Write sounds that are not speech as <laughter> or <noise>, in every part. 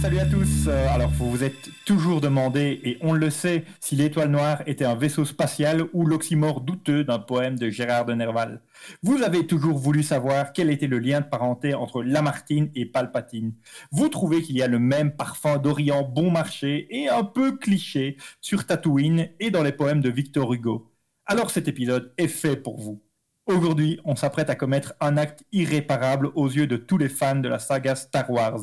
Salut à tous. Euh, alors vous vous êtes toujours demandé, et on le sait, si l'étoile noire était un vaisseau spatial ou l'oxymore douteux d'un poème de Gérard de Nerval. Vous avez toujours voulu savoir quel était le lien de parenté entre Lamartine et Palpatine. Vous trouvez qu'il y a le même parfum d'Orient bon marché et un peu cliché sur Tatooine et dans les poèmes de Victor Hugo. Alors cet épisode est fait pour vous. Aujourd'hui, on s'apprête à commettre un acte irréparable aux yeux de tous les fans de la saga Star Wars.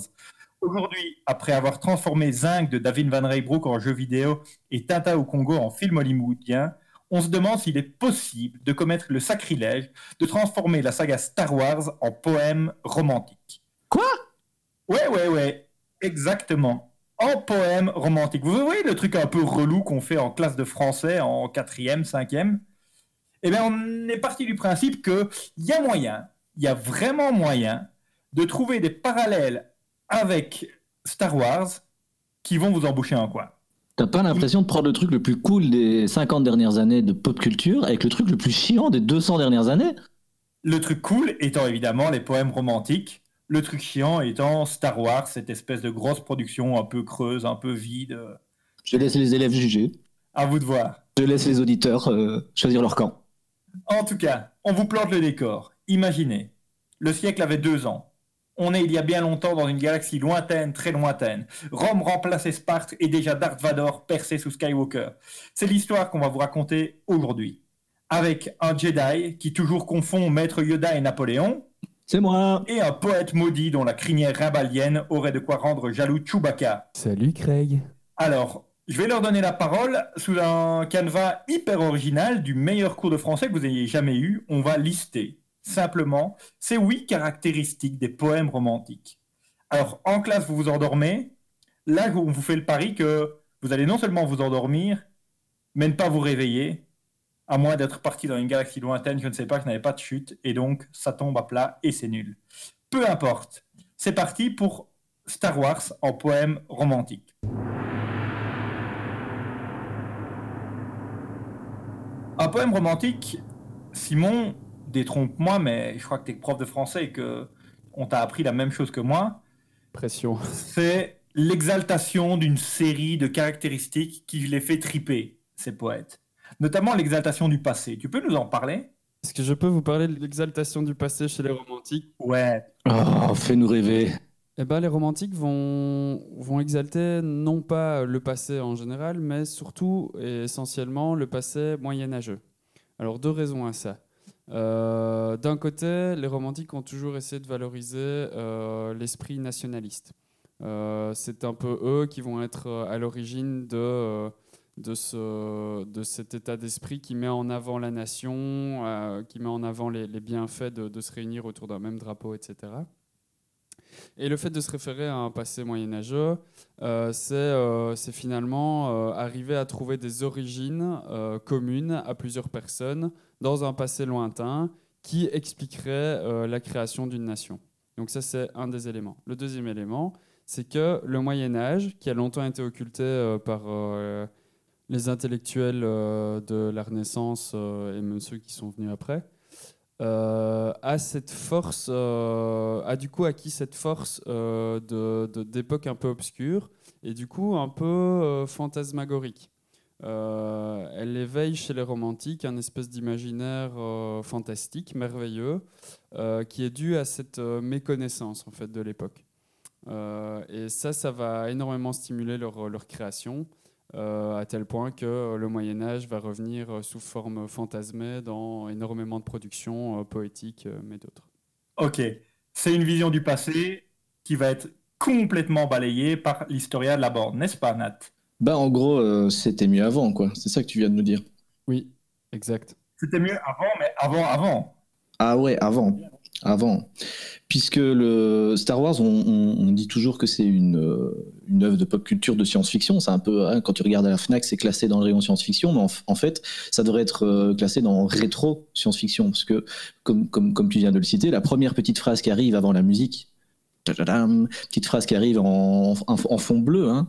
Aujourd'hui, après avoir transformé Zinc de David Van Raybrook en jeu vidéo et Tinta au Congo en film hollywoodien, on se demande s'il est possible de commettre le sacrilège de transformer la saga Star Wars en poème romantique. Quoi? Ouais, ouais, ouais, exactement. En poème romantique. Vous voyez le truc un peu relou qu'on fait en classe de français en quatrième, cinquième? Eh bien, on est parti du principe qu'il y a moyen, il y a vraiment moyen de trouver des parallèles avec Star Wars qui vont vous embaucher un coin. T'as pas l'impression de prendre le truc le plus cool des 50 dernières années de pop culture avec le truc le plus chiant des 200 dernières années? Le truc cool étant évidemment les poèmes romantiques, le truc chiant étant Star Wars, cette espèce de grosse production un peu creuse, un peu vide. Je laisse les élèves juger. À vous de voir. Je laisse les auditeurs euh, choisir leur camp. En tout cas, on vous plante le décor. Imaginez, le siècle avait deux ans. On est il y a bien longtemps dans une galaxie lointaine, très lointaine. Rome remplaçait Sparte et déjà Darth Vador perçait sous Skywalker. C'est l'histoire qu'on va vous raconter aujourd'hui. Avec un Jedi qui toujours confond Maître Yoda et Napoléon. C'est moi. Et un poète maudit dont la crinière rabalienne aurait de quoi rendre jaloux Chewbacca. Salut Craig. Alors, je vais leur donner la parole sous un canevas hyper original du meilleur cours de français que vous ayez jamais eu. On va lister simplement ces huit caractéristiques des poèmes romantiques. Alors, en classe, vous vous endormez. Là, on vous fait le pari que vous allez non seulement vous endormir, mais ne pas vous réveiller, à moins d'être parti dans une galaxie lointaine, je ne sais pas, que n'avait pas de chute, et donc ça tombe à plat et c'est nul. Peu importe. C'est parti pour Star Wars en poème romantique. Un poème romantique, Simon, détrompe-moi, mais je crois que tu es prof de français et que on t'a appris la même chose que moi. Pression. C'est l'exaltation d'une série de caractéristiques qui les fait triper, ces poètes. Notamment l'exaltation du passé. Tu peux nous en parler? Est-ce que je peux vous parler de l'exaltation du passé chez les romantiques? Ouais. Oh, fais-nous rêver. Eh ben, les romantiques vont, vont exalter non pas le passé en général, mais surtout et essentiellement le passé moyenâgeux. Alors deux raisons à ça. Euh, d'un côté, les romantiques ont toujours essayé de valoriser euh, l'esprit nationaliste. Euh, c'est un peu eux qui vont être à l'origine de, de, ce, de cet état d'esprit qui met en avant la nation, qui met en avant les, bienfaits de, de, se réunir autour d'un même drapeau, etc. Et le fait de se référer à un passé moyenâgeux, euh, c'est finalement arriver à trouver des origines communes à plusieurs personnes dans un passé lointain qui expliquerait euh, la création d'une nation. Donc ça, c'est un des éléments. Le deuxième élément, c'est que le Moyen Âge, qui a longtemps été occulté euh, par euh, les intellectuels de la Renaissance et même ceux qui sont venus après, a cette force, a du coup acquis cette force d'époque de, un peu obscure et du coup un peu fantasmagorique. Euh, elle éveille chez les romantiques un espèce d'imaginaire euh, fantastique, merveilleux, euh, qui est dû à cette méconnaissance en fait de l'époque. et ça, ça va énormément stimuler leur, leur création, à tel point que le Moyen Âge va revenir sous forme fantasmée dans énormément de productions poétiques, mais d'autres. Ok, c'est une vision du passé qui va être complètement balayée par l'historien de la bande, n'est-ce pas, Nat? Bah, en gros, euh, c'était mieux avant, quoi. C'est ça que tu viens de nous dire. Oui, exact. C'était mieux avant, mais avant, avant. Ah ouais, avant. Avant. Puisque le Star Wars, on, dit toujours que c'est une, euh, une œuvre de pop culture de science-fiction. C'est un peu, hein, quand tu regardes à la Fnac, c'est classé dans le rayon science-fiction, mais en, fait, ça devrait être euh, classé dans rétro science-fiction. Parce que, comme, comme, comme tu viens de le citer, la première petite phrase qui arrive avant la musique, petite phrase qui arrive en, fond bleu, hein.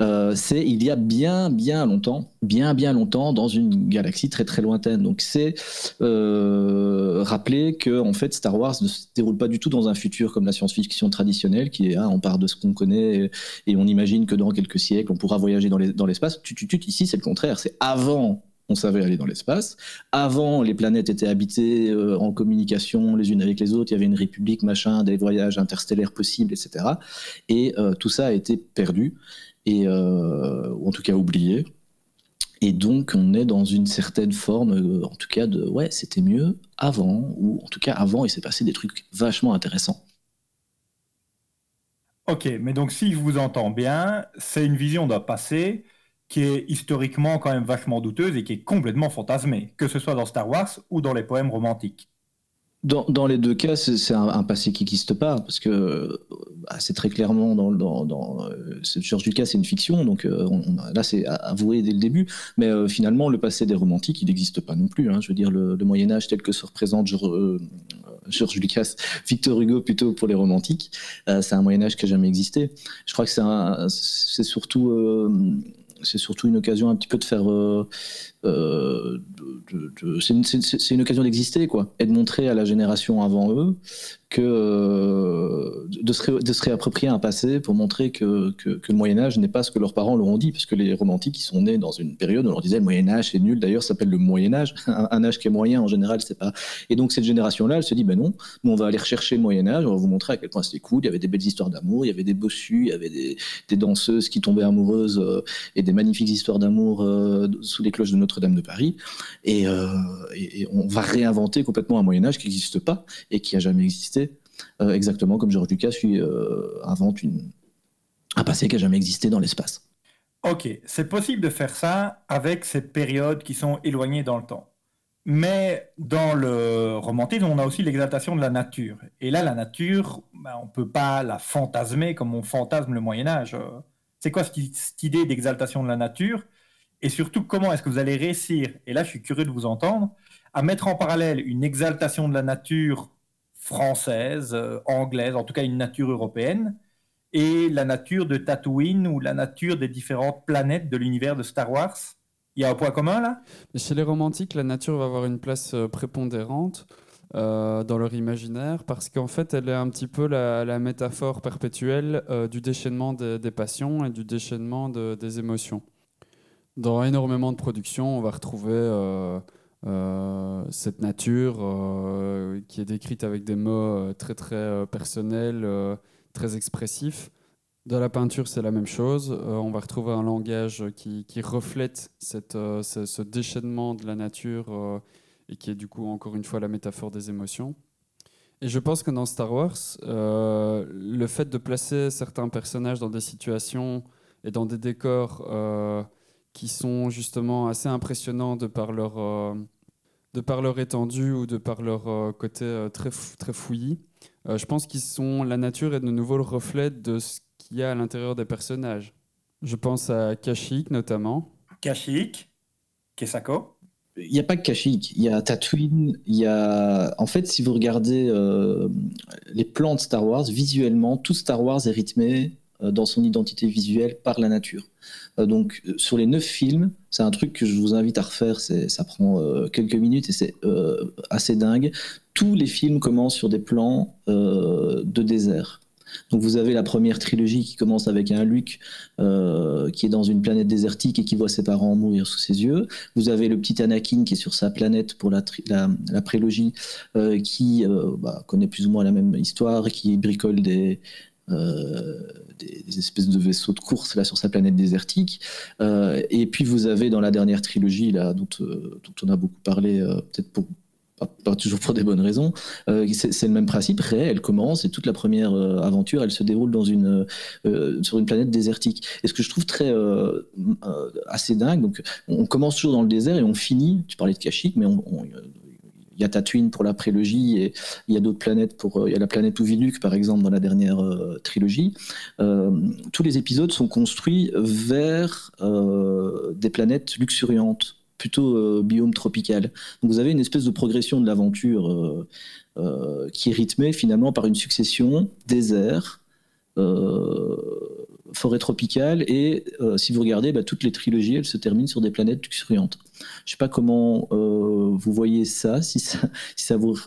euh, c'est il y a bien, bien longtemps, bien, bien longtemps, dans une galaxie très, très lointaine. Donc c'est euh, rappeler que en fait Star Wars ne se déroule pas du tout dans un futur comme la science-fiction traditionnelle, qui est ah, on part de ce qu'on connaît et, on imagine que dans quelques siècles on pourra voyager dans l'espace. Ici c'est le contraire, c'est avant on savait aller dans l'espace. Avant, les planètes étaient habitées euh, en communication les unes avec les autres. Il y avait une république, machin, des voyages interstellaires possibles, etc. Et euh, tout ça a été perdu, et, ou en tout cas oublié. Et donc, on est dans une certaine forme, euh, en tout cas, de ouais, c'était mieux avant, ou en tout cas, avant, il s'est passé des trucs vachement intéressants. Ok, mais donc, si je vous entends bien, c'est une vision d'un passé qui est historiquement quand même vachement douteuse et qui est complètement fantasmée, que ce soit dans Star Wars ou dans les poèmes romantiques. Dans, les deux cas, c'est un, passé qui n'existe pas, parce que bah, c'est très clairement dans, dans, dans euh, George Lucas, c'est une fiction, donc euh, là c'est avoué dès le début, mais euh, finalement le passé des romantiques, il n'existe pas non plus. Hein. je veux dire, le, Moyen Âge tel que se représente George, Lucas, <laughs> Victor Hugo plutôt pour les romantiques, c'est un Moyen Âge qui n'a jamais existé. Je crois que c'est surtout c'est surtout une occasion un petit peu de faire euh, c'est une, occasion d'exister, quoi, et de montrer à la génération avant eux que euh, de, se de, se réapproprier un passé pour montrer que, que, le Moyen Âge n'est pas ce que leurs parents leur ont dit, parce que les romantiques, ils sont nés dans une période où on leur disait le Moyen Âge c'est nul, d'ailleurs ça s'appelle le Moyen Âge, <laughs> un, âge qui est moyen en général, c'est pas. Et donc cette génération-là, elle se dit ben non, nous on va aller rechercher le Moyen Âge, on va vous montrer à quel point c'était cool, il y avait des belles histoires d'amour, il y avait des bossus, il y avait des, danseuses qui tombaient amoureuses euh, des magnifiques histoires d'amour sous les cloches de Notre-Dame de Paris, euh, et, on va réinventer complètement un Moyen Âge qui n'existe pas et qui a jamais existé, euh, exactement comme Georges Lucas euh, invente une, un passé qui n'a jamais existé dans l'espace. Ok, c'est possible de faire ça avec ces périodes qui sont éloignées dans le temps. Mais dans le romantisme, on a aussi l'exaltation de la nature. Et là, la nature, ben, on ne peut pas la fantasmer comme on fantasme le Moyen Âge. C'est quoi cette idée d'exaltation de la nature? Et surtout, comment est-ce que vous allez réussir, et là je suis curieux de vous entendre, à mettre en parallèle une exaltation de la nature française, euh, anglaise, en tout cas une nature européenne, et la nature de Tatooine ou la nature des différentes planètes de l'univers de Star Wars? Il y a un point commun là? Chez les romantiques, la nature va avoir une place euh, prépondérante. Euh, dans leur imaginaire parce qu'en fait elle est un petit peu la, métaphore perpétuelle du déchaînement des, passions et du déchaînement des émotions. Dans énormément de productions, on va retrouver euh, euh, cette nature euh, qui est décrite avec des mots très très personnels, très expressifs. Dans la peinture, c'est la même chose. on va retrouver un langage qui, reflète ce, déchaînement de la nature et qui est du coup encore une fois la métaphore des émotions. Et je pense que dans Star Wars, le fait de placer certains personnages dans des situations et dans des décors qui sont justement assez impressionnants de par leur, euh, de par leur étendue ou de par leur euh, côté euh, très, très fouillis. je pense qu'ils sont la nature est de nouveau le reflet de ce qu'il y a à l'intérieur des personnages. Je pense à Kashyyyk notamment. Kashyyyk, Kesako. Il n'y a pas que Kashyyyk, il y a Tatooine, il y a... En fait, si vous regardez les plans de Star Wars, visuellement, tout Star Wars est rythmé euh, dans son identité visuelle par la nature. Euh, donc euh, sur les neuf films, c'est un truc que je vous invite à refaire, ça prend quelques minutes et c'est assez dingue. Tous les films commencent sur des plans de désert. Donc vous avez la première trilogie qui commence avec un Luke qui est dans une planète désertique et qui voit ses parents mourir sous ses yeux. Vous avez le petit Anakin qui est sur sa planète pour la, prélogie, qui bah, connaît plus ou moins la même histoire, qui bricole des, euh, des, espèces de vaisseaux de course là sur sa planète désertique. Euh, et puis vous avez dans la dernière trilogie là dont, euh, dont on a beaucoup parlé, peut-être pour pas, toujours pour des bonnes raisons. c'est le même principe. Rey, elle commence et toute la première aventure, elle se déroule dans une, sur une planète désertique. Et ce que je trouve très assez dingue, donc on commence toujours dans le désert et on finit. Tu parlais de Kashyyyk, mais on, il y a Tatooine pour la prélogie et il y a d'autres planètes pour euh, il y a la planète Uviluk par exemple dans la dernière euh, trilogie. Euh, tous les épisodes sont construits vers des planètes luxuriantes, plutôt biome tropical. Donc vous avez une espèce de progression de l'aventure qui est rythmée finalement par une succession désert, forêt tropicale et si vous regardez bah, toutes les trilogies elles se terminent sur des planètes luxuriantes. Je sais pas comment vous voyez ça, si ça, vous,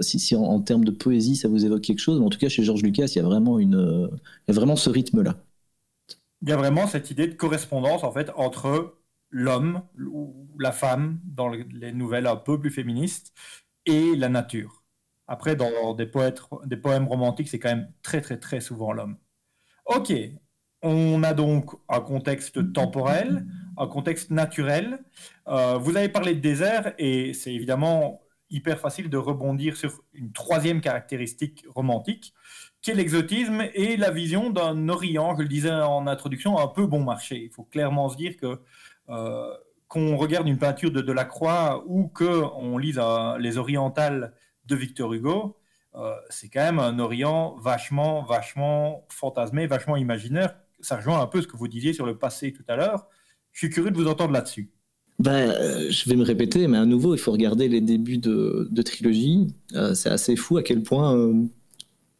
si, en, termes de poésie ça vous évoque quelque chose. Mais en tout cas, chez Georges Lucas, il y a vraiment une, il y a vraiment ce rythme-là. Il y a vraiment cette idée de correspondance en fait entre l'homme ou la femme dans les nouvelles un peu plus féministes et la nature. Après, dans des, poètes, des poèmes romantiques, c'est quand même très très très souvent l'homme. Ok, on a donc un contexte temporel, un contexte naturel. Euh, vous avez parlé de désert et c'est évidemment hyper facile de rebondir sur une troisième caractéristique romantique, qui est l'exotisme et la vision d'un Orient, je le disais en introduction, un peu bon marché. Il faut clairement se dire que qu'on regarde une peinture de Delacroix ou qu'on lise les orientales de Victor Hugo, euh, c'est quand même un Orient vachement, vachement fantasmé, vachement imaginaire. Ça rejoint un peu ce que vous disiez sur le passé tout à l'heure. Je suis curieux de vous entendre là-dessus. Ben, euh, je vais me répéter, mais à nouveau, il faut regarder les débuts de, trilogie. c'est assez fou à quel point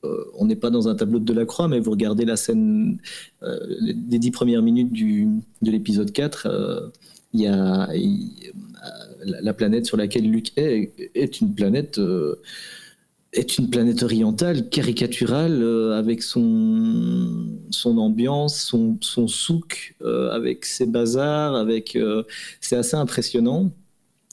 on n'est pas dans un tableau de Delacroix, mais vous regardez la scène des dix premières minutes de l'épisode 4 il y a, la planète sur laquelle Luc est est une planète euh, est une planète orientale caricaturale euh, avec son son ambiance son, son souk euh, avec ses bazars avec c'est assez impressionnant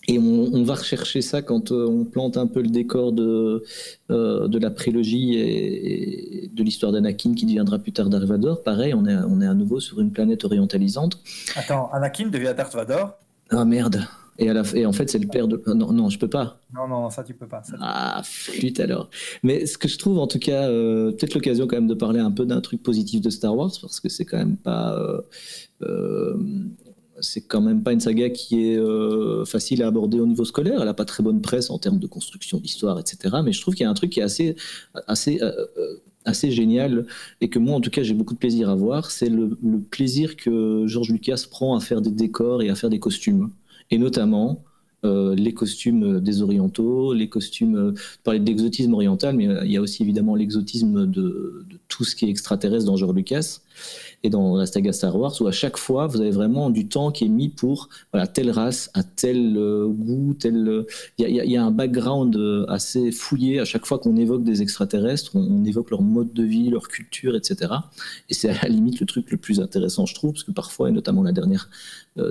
et on, va rechercher ça quand euh, on plante un peu le décor de, euh, de la prélogie et, de l'histoire d'Anakin qui deviendra plus tard Darth Vader. Pareil, on est, on est à nouveau sur une planète orientalisante. Attends, Anakin devient Darth Vader Ah merde et, à la, et en fait, c'est le père de. Non, non, je peux pas. Non, non, ça, tu peux pas. ah, flûte alors. Mais ce que je trouve, en tout cas, euh, peut-être l'occasion quand même de parler un peu d'un truc positif de Star Wars, parce que c'est quand même pas c'est quand même pas une saga qui est euh, facile à aborder au niveau scolaire. Elle n'a pas très bonne presse en termes de construction d'histoire, etc. Mais je trouve qu'il y a un truc qui est assez, assez, euh, euh, assez génial et que moi, en tout cas, j'ai beaucoup de plaisir à voir. C'est le, plaisir que George Lucas prend à faire des décors et à faire des costumes. Et notamment les costumes des orientaux, les costumes. Je parlais d'exotisme oriental, mais il y a aussi évidemment l'exotisme de, de, tout ce qui est extraterrestre dans George Lucas et dans la saga Star Wars, où à chaque fois, vous avez vraiment du temps qui est mis pour voilà, telle race, à tel euh, goût, tel. Euh, il y, a un background euh, assez fouillé à chaque fois qu'on évoque des extraterrestres, on, évoque leur mode de vie, leur culture, etc. Et c'est à la limite le truc le plus intéressant, je trouve, parce que parfois, et notamment la dernière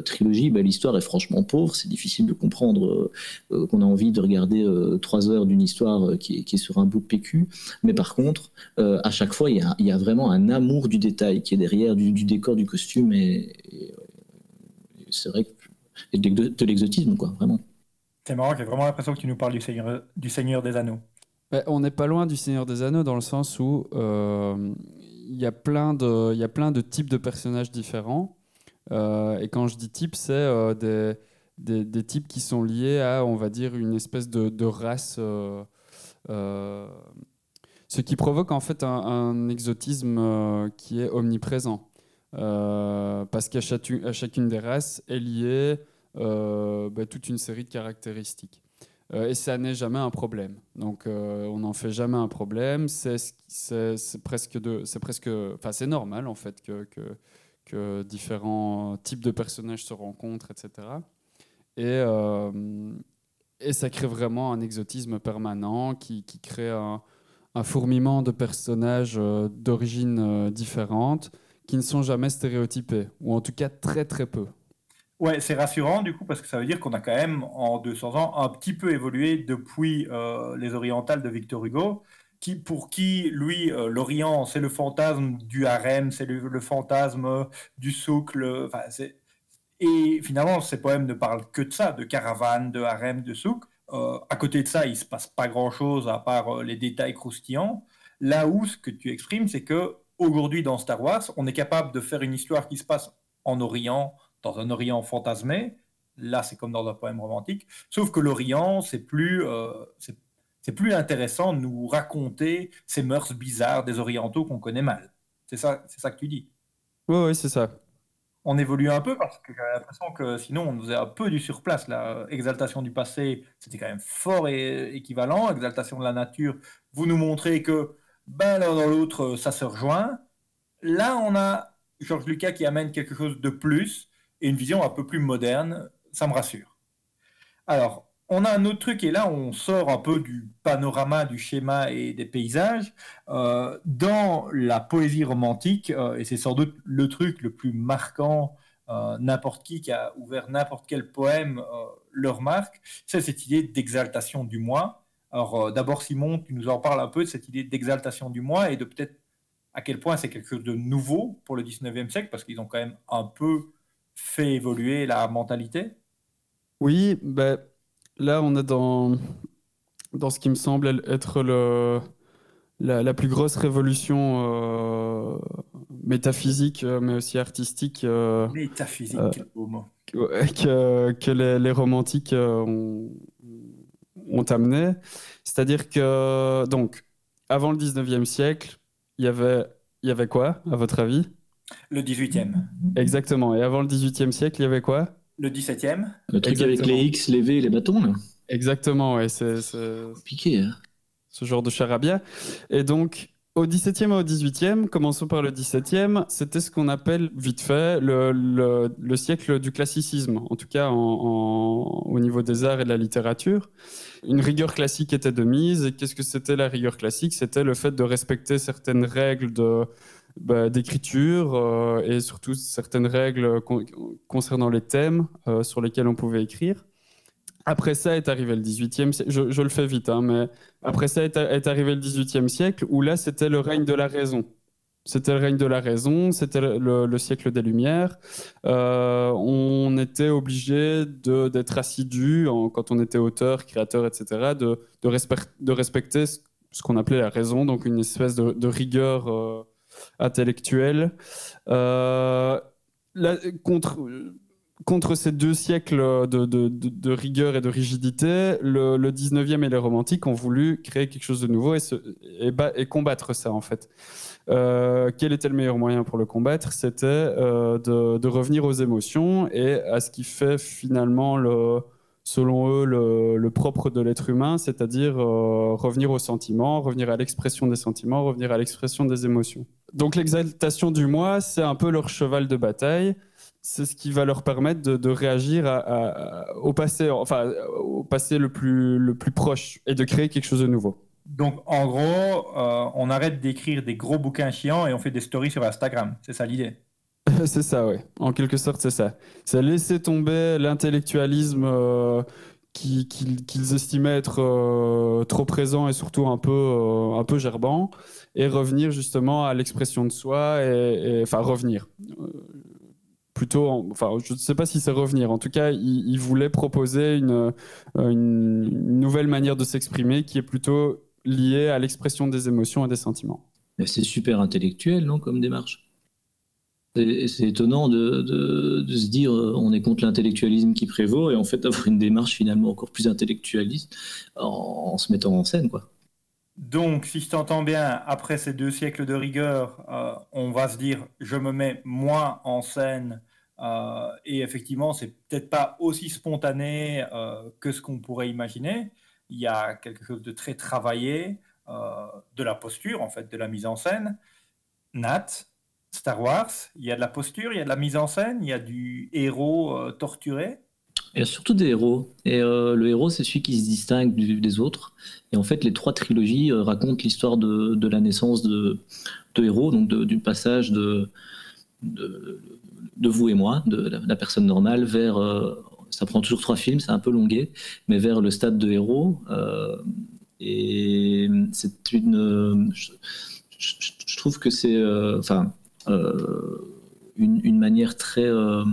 trilogie, bah, l'histoire est franchement pauvre, c'est difficile de comprendre qu'on a envie de regarder trois heures d'une histoire qui est, sur un bout de PQ. Mais par contre, à chaque fois, il y a vraiment un amour du détail qui est derrière du, décor, du costume, et, c'est vrai que et de, l'exotisme, quoi, vraiment. C'est marrant, j'ai vraiment l'impression que tu nous parles du Seigneur, du Seigneur des Anneaux. on n'est pas loin du Seigneur des Anneaux dans le sens où euh, il y, a plein de, y a plein de types de personnages différents. Euh, et quand je dis type, c'est euh, des, des, des, types qui sont liés à, on va dire, une espèce de, de race ce qui provoque en fait un, exotisme euh, qui est omniprésent. Euh, parce qu'à chacune des races est liée euh, bah, toute une série de caractéristiques. et ça n'est jamais un problème. Donc on n'en fait jamais un problème. C'est presque, c'est presque, enfin c'est normal en fait que, différents types de personnages se rencontrent, etc. Et, ça crée vraiment un exotisme permanent qui crée un, un fourmillement de personnages euh, d'origine euh, différentes qui ne sont jamais stéréotypés, ou en tout cas très très peu. Ouais, c'est rassurant du coup parce que ça veut dire qu'on a quand même en 200 ans un petit peu évolué depuis euh, les orientales de Victor Hugo, qui, pour qui, lui, l'Orient, c'est le fantasme du harem, c'est le, fantasme du souk. et finalement, ces poèmes ne parlent que de ça, de caravane, de harem, de souk. Euh, à côté de ça, il ne se passe pas grand-chose à part euh, les détails croustillants. Là où ce que tu exprimes, c'est que aujourd'hui dans Star Wars, on est capable de faire une histoire qui se passe en Orient, dans un Orient fantasmé. Là, c'est comme dans un poème romantique. Sauf que l'Orient, c'est plus, euh, c'est plus intéressant de nous raconter ces mœurs bizarres des Orientaux qu'on connaît mal. C'est ça, c'est ça que tu dis. Oui, oui, c'est ça on évolue un peu parce que j'ai l'impression que sinon on faisait un peu du surplace. La exaltation du passé, c'était quand même fort et équivalent. Exaltation de la nature, vous nous montrez que ben, l'un dans l'autre, ça se rejoint. Là, on a Georges Lucas qui amène quelque chose de plus et une vision un peu plus moderne. Ça me rassure. Alors, on a un autre truc, et là on sort un peu du panorama, du schéma et des paysages. Euh, dans la poésie romantique, euh, et c'est sans doute le truc le plus marquant, euh, n'importe qui qui a ouvert n'importe quel poème le remarque, c'est cette idée d'exaltation du moi. Alors d'abord Simon, tu nous en parles un peu de cette idée d'exaltation du moi et de peut-être à quel point c'est quelque chose de nouveau pour le 19e siècle, parce qu'ils ont quand même un peu fait évoluer la mentalité. Oui, ben là, on est dans, dans ce qui me semble être le, la, plus grosse révolution euh, métaphysique, euh, mais aussi artistique. Euh, métaphysique, quel beau mot. Que, que les, les, romantiques ont, ont amené. C'est-à-dire que, donc, avant le 19e siècle, il y avait, il y avait quoi, à votre avis? Le 18e. Exactement. Et avant le 18e siècle, il y avait quoi? Le 17e Le truc avec les X, les V et les bâtons, là Exactement, ouais. C'est piqué. Hein. Ce genre de charabia. Et donc, au 17e et au 18e, commençons par le 17e, c'était ce qu'on appelle, vite fait, le, le, siècle du classicisme, en tout cas en, au niveau des arts et de la littérature. Une rigueur classique était de mise, et qu'est-ce que c'était la rigueur classique? C'était le fait de respecter certaines règles de, bah, d'écriture euh, et surtout certaines règles concernant les thèmes euh, sur lesquels on pouvait écrire. Après ça est arrivé le 18e siècle, je, le fais vite, hein, mais après ça est, arrivé le 18e siècle où là c'était le règne de la raison. C'était le règne de la raison, c'était le, siècle des Lumières. Euh, on était obligé d'être assidu quand on était auteur, créateur, etc., de, de, respecter ce qu'on appelait la raison, donc une espèce de, rigueur intellectuelle. Euh, contre, ces deux siècles de, rigueur et de rigidité, le, 19e et les romantiques ont voulu créer quelque chose de nouveau et combattre ça en fait. Euh, quel était le meilleur moyen pour le combattre? C'était euh, de, revenir aux émotions et à ce qui fait finalement le, selon eux, le, propre de l'être humain, c'est-à-dire euh, revenir aux sentiments, revenir à l'expression des sentiments, revenir à l'expression des émotions. Donc l'exaltation du moi, c'est un peu leur cheval de bataille. C'est ce qui va leur permettre de, réagir au passé, enfin au passé le plus, le plus proche, et de créer quelque chose de nouveau. Donc en gros, euh, on arrête d'écrire des gros bouquins chiants et on fait des stories sur Instagram. C'est ça l'idée. C'est ça, oui. En quelque sorte, c'est ça. C'est laisser tomber l'intellectualisme euh, qu'ils estimaient être euh, trop présent et surtout un peu, euh, un peu gerbant, et revenir justement à l'expression de soi, et, enfin revenir. plutôt, enfin, je ne sais pas si c'est revenir. En tout cas, il, voulait proposer une nouvelle manière de s'exprimer qui est plutôt liée à l'expression des émotions et des sentiments. C'est super intellectuel, non, comme démarche? C'est étonnant de, se dire euh, on est contre l'intellectualisme qui prévaut et en fait avoir une démarche finalement encore plus intellectualiste en, se mettant en scène. quoi. Donc, si je t'entends bien, après ces deux siècles de rigueur, euh, on va se dire je me mets moins en scène euh, et effectivement, c'est peut-être pas aussi spontané que ce qu'on pourrait imaginer. Il y a quelque chose de très travaillé, de la posture en fait, de la mise en scène. Nat, Star Wars, il y a de la posture, il y a de la mise en scène, il y a du héros euh, torturé. Il y a surtout des héros. Et euh, le héros, c'est celui qui se distingue des autres. Et en fait, les trois trilogies euh, racontent l'histoire de, la naissance de, héros, donc du passage de, de, vous et moi, de la, personne normale, vers. ça prend toujours trois films, c'est un peu longué, mais vers le stade de héros. et c'est une. Je, trouve que c'est. Enfin euh, une, manière très, euh,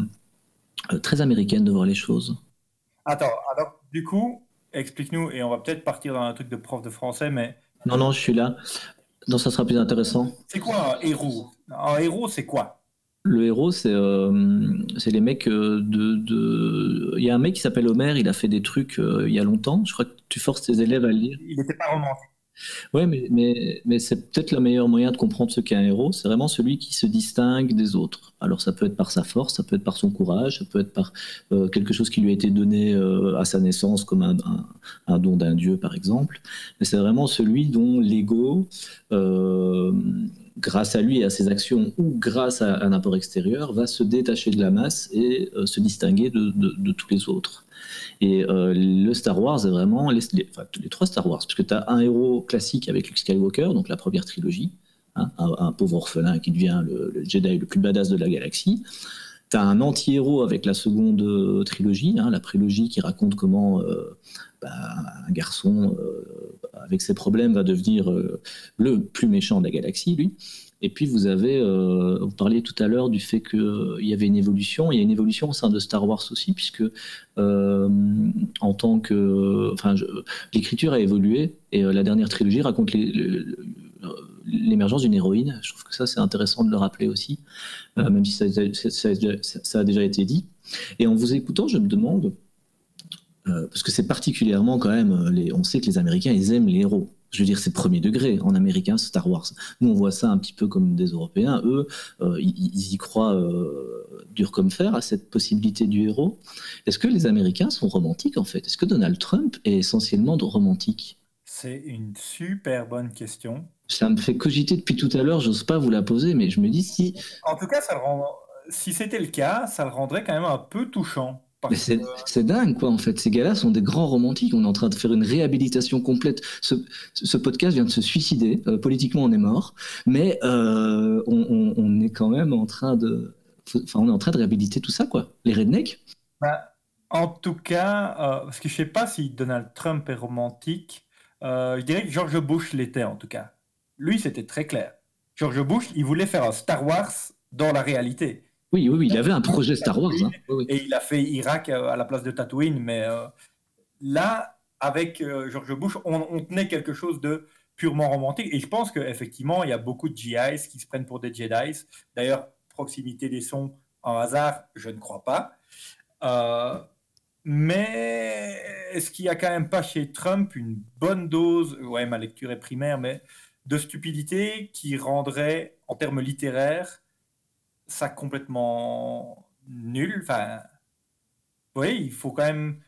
très américaine de voir les choses. Attends, alors du coup, explique-nous, et on va peut-être partir dans un truc de prof de français, mais... Non, non, je suis là. Non, ça sera plus intéressant. C'est quoi un héros? Un héros, c'est quoi? Le héros, c'est euh, les mecs de, de, Il y a un mec qui s'appelle Homer, il a fait des trucs il y a longtemps. Je crois que tu forces tes élèves à le lire. Il n'était pas romancier. Ouais, mais, mais, c'est peut-être le meilleur moyen de comprendre ce qu'est un héros. C'est vraiment celui qui se distingue des autres. Alors ça peut être par sa force, ça peut être par son courage, ça peut être par euh, quelque chose qui lui a été donné euh, à sa naissance, comme un, don d'un dieu par exemple. Mais c'est vraiment celui dont l'ego, euh, grâce à lui et à ses actions ou grâce à un apport extérieur, va se détacher de la masse et se distinguer de, tous les autres. Et le Star Wars est vraiment les, les trois Star Wars, parce que tu as un héros classique avec Luke Skywalker, donc la première trilogie, Hein, un, pauvre orphelin qui devient le, Jedi le plus badass de la galaxie. Tu as un anti-héros avec la seconde euh, trilogie, hein, la prélogie qui raconte comment euh, bah, un garçon euh, avec ses problèmes va devenir le plus méchant de la galaxie, lui. Et puis vous avez, vous parliez tout à l'heure du fait qu'il y avait une évolution. Il y a une évolution au sein de Star Wars aussi, puisque en tant que, enfin, l'écriture a évolué et la dernière trilogie raconte l'émergence d'une héroïne. Je trouve que ça, c'est intéressant de le rappeler aussi, euh, même si ça, a déjà été dit. Et en vous écoutant, je me demande, euh, parce que c'est particulièrement quand même, euh, on sait que les Américains, ils aiment les héros. Je veux dire, c'est premier degré en américain, Star Wars. Nous, on voit ça un petit peu comme des Européens. Eux, ils, y croient dur comme fer à cette possibilité du héros. Est-ce que les Américains sont romantiques en fait? Est-ce que Donald Trump est essentiellement romantique? C'est une super bonne question ça me fait cogiter depuis tout à l'heure, j'ose pas vous la poser, mais je me dis si. En tout cas, ça rend... si c'était le cas, ça le rendrait quand même un peu touchant. C'est dingue, quoi, en fait. Ces gars-là sont des grands romantiques. On est en train de faire une réhabilitation complète. Ce, podcast vient de se suicider. Euh, politiquement, on est mort. Mais euh, on, est quand même en train de. Enfin, on est en train de réhabiliter tout ça, quoi. Les rednecks. Bah, en tout cas, euh, parce que je sais pas si Donald Trump est romantique. je dirais que George Bush l'était, en tout cas. Lui, c'était très clair. George Bush, il voulait faire un Star Wars dans la réalité. Oui, oui, il avait un projet Star Wars. Hein. Et il a fait Irak euh, à la place de Tatooine. Mais euh, là, avec euh, George Bush, on, tenait quelque chose de purement romantique. Et je pense qu'effectivement, il y a beaucoup de GIs qui se prennent pour des Jedi. D'ailleurs, proximité des sons en hasard, je ne crois pas. mais est-ce qu'il n'y a quand même pas chez Trump une bonne dose, ouais, ma lecture est primaire, mais de stupidité qui rendrait, en termes littéraires, ça complètement nul. Enfin, oui, il faut quand même,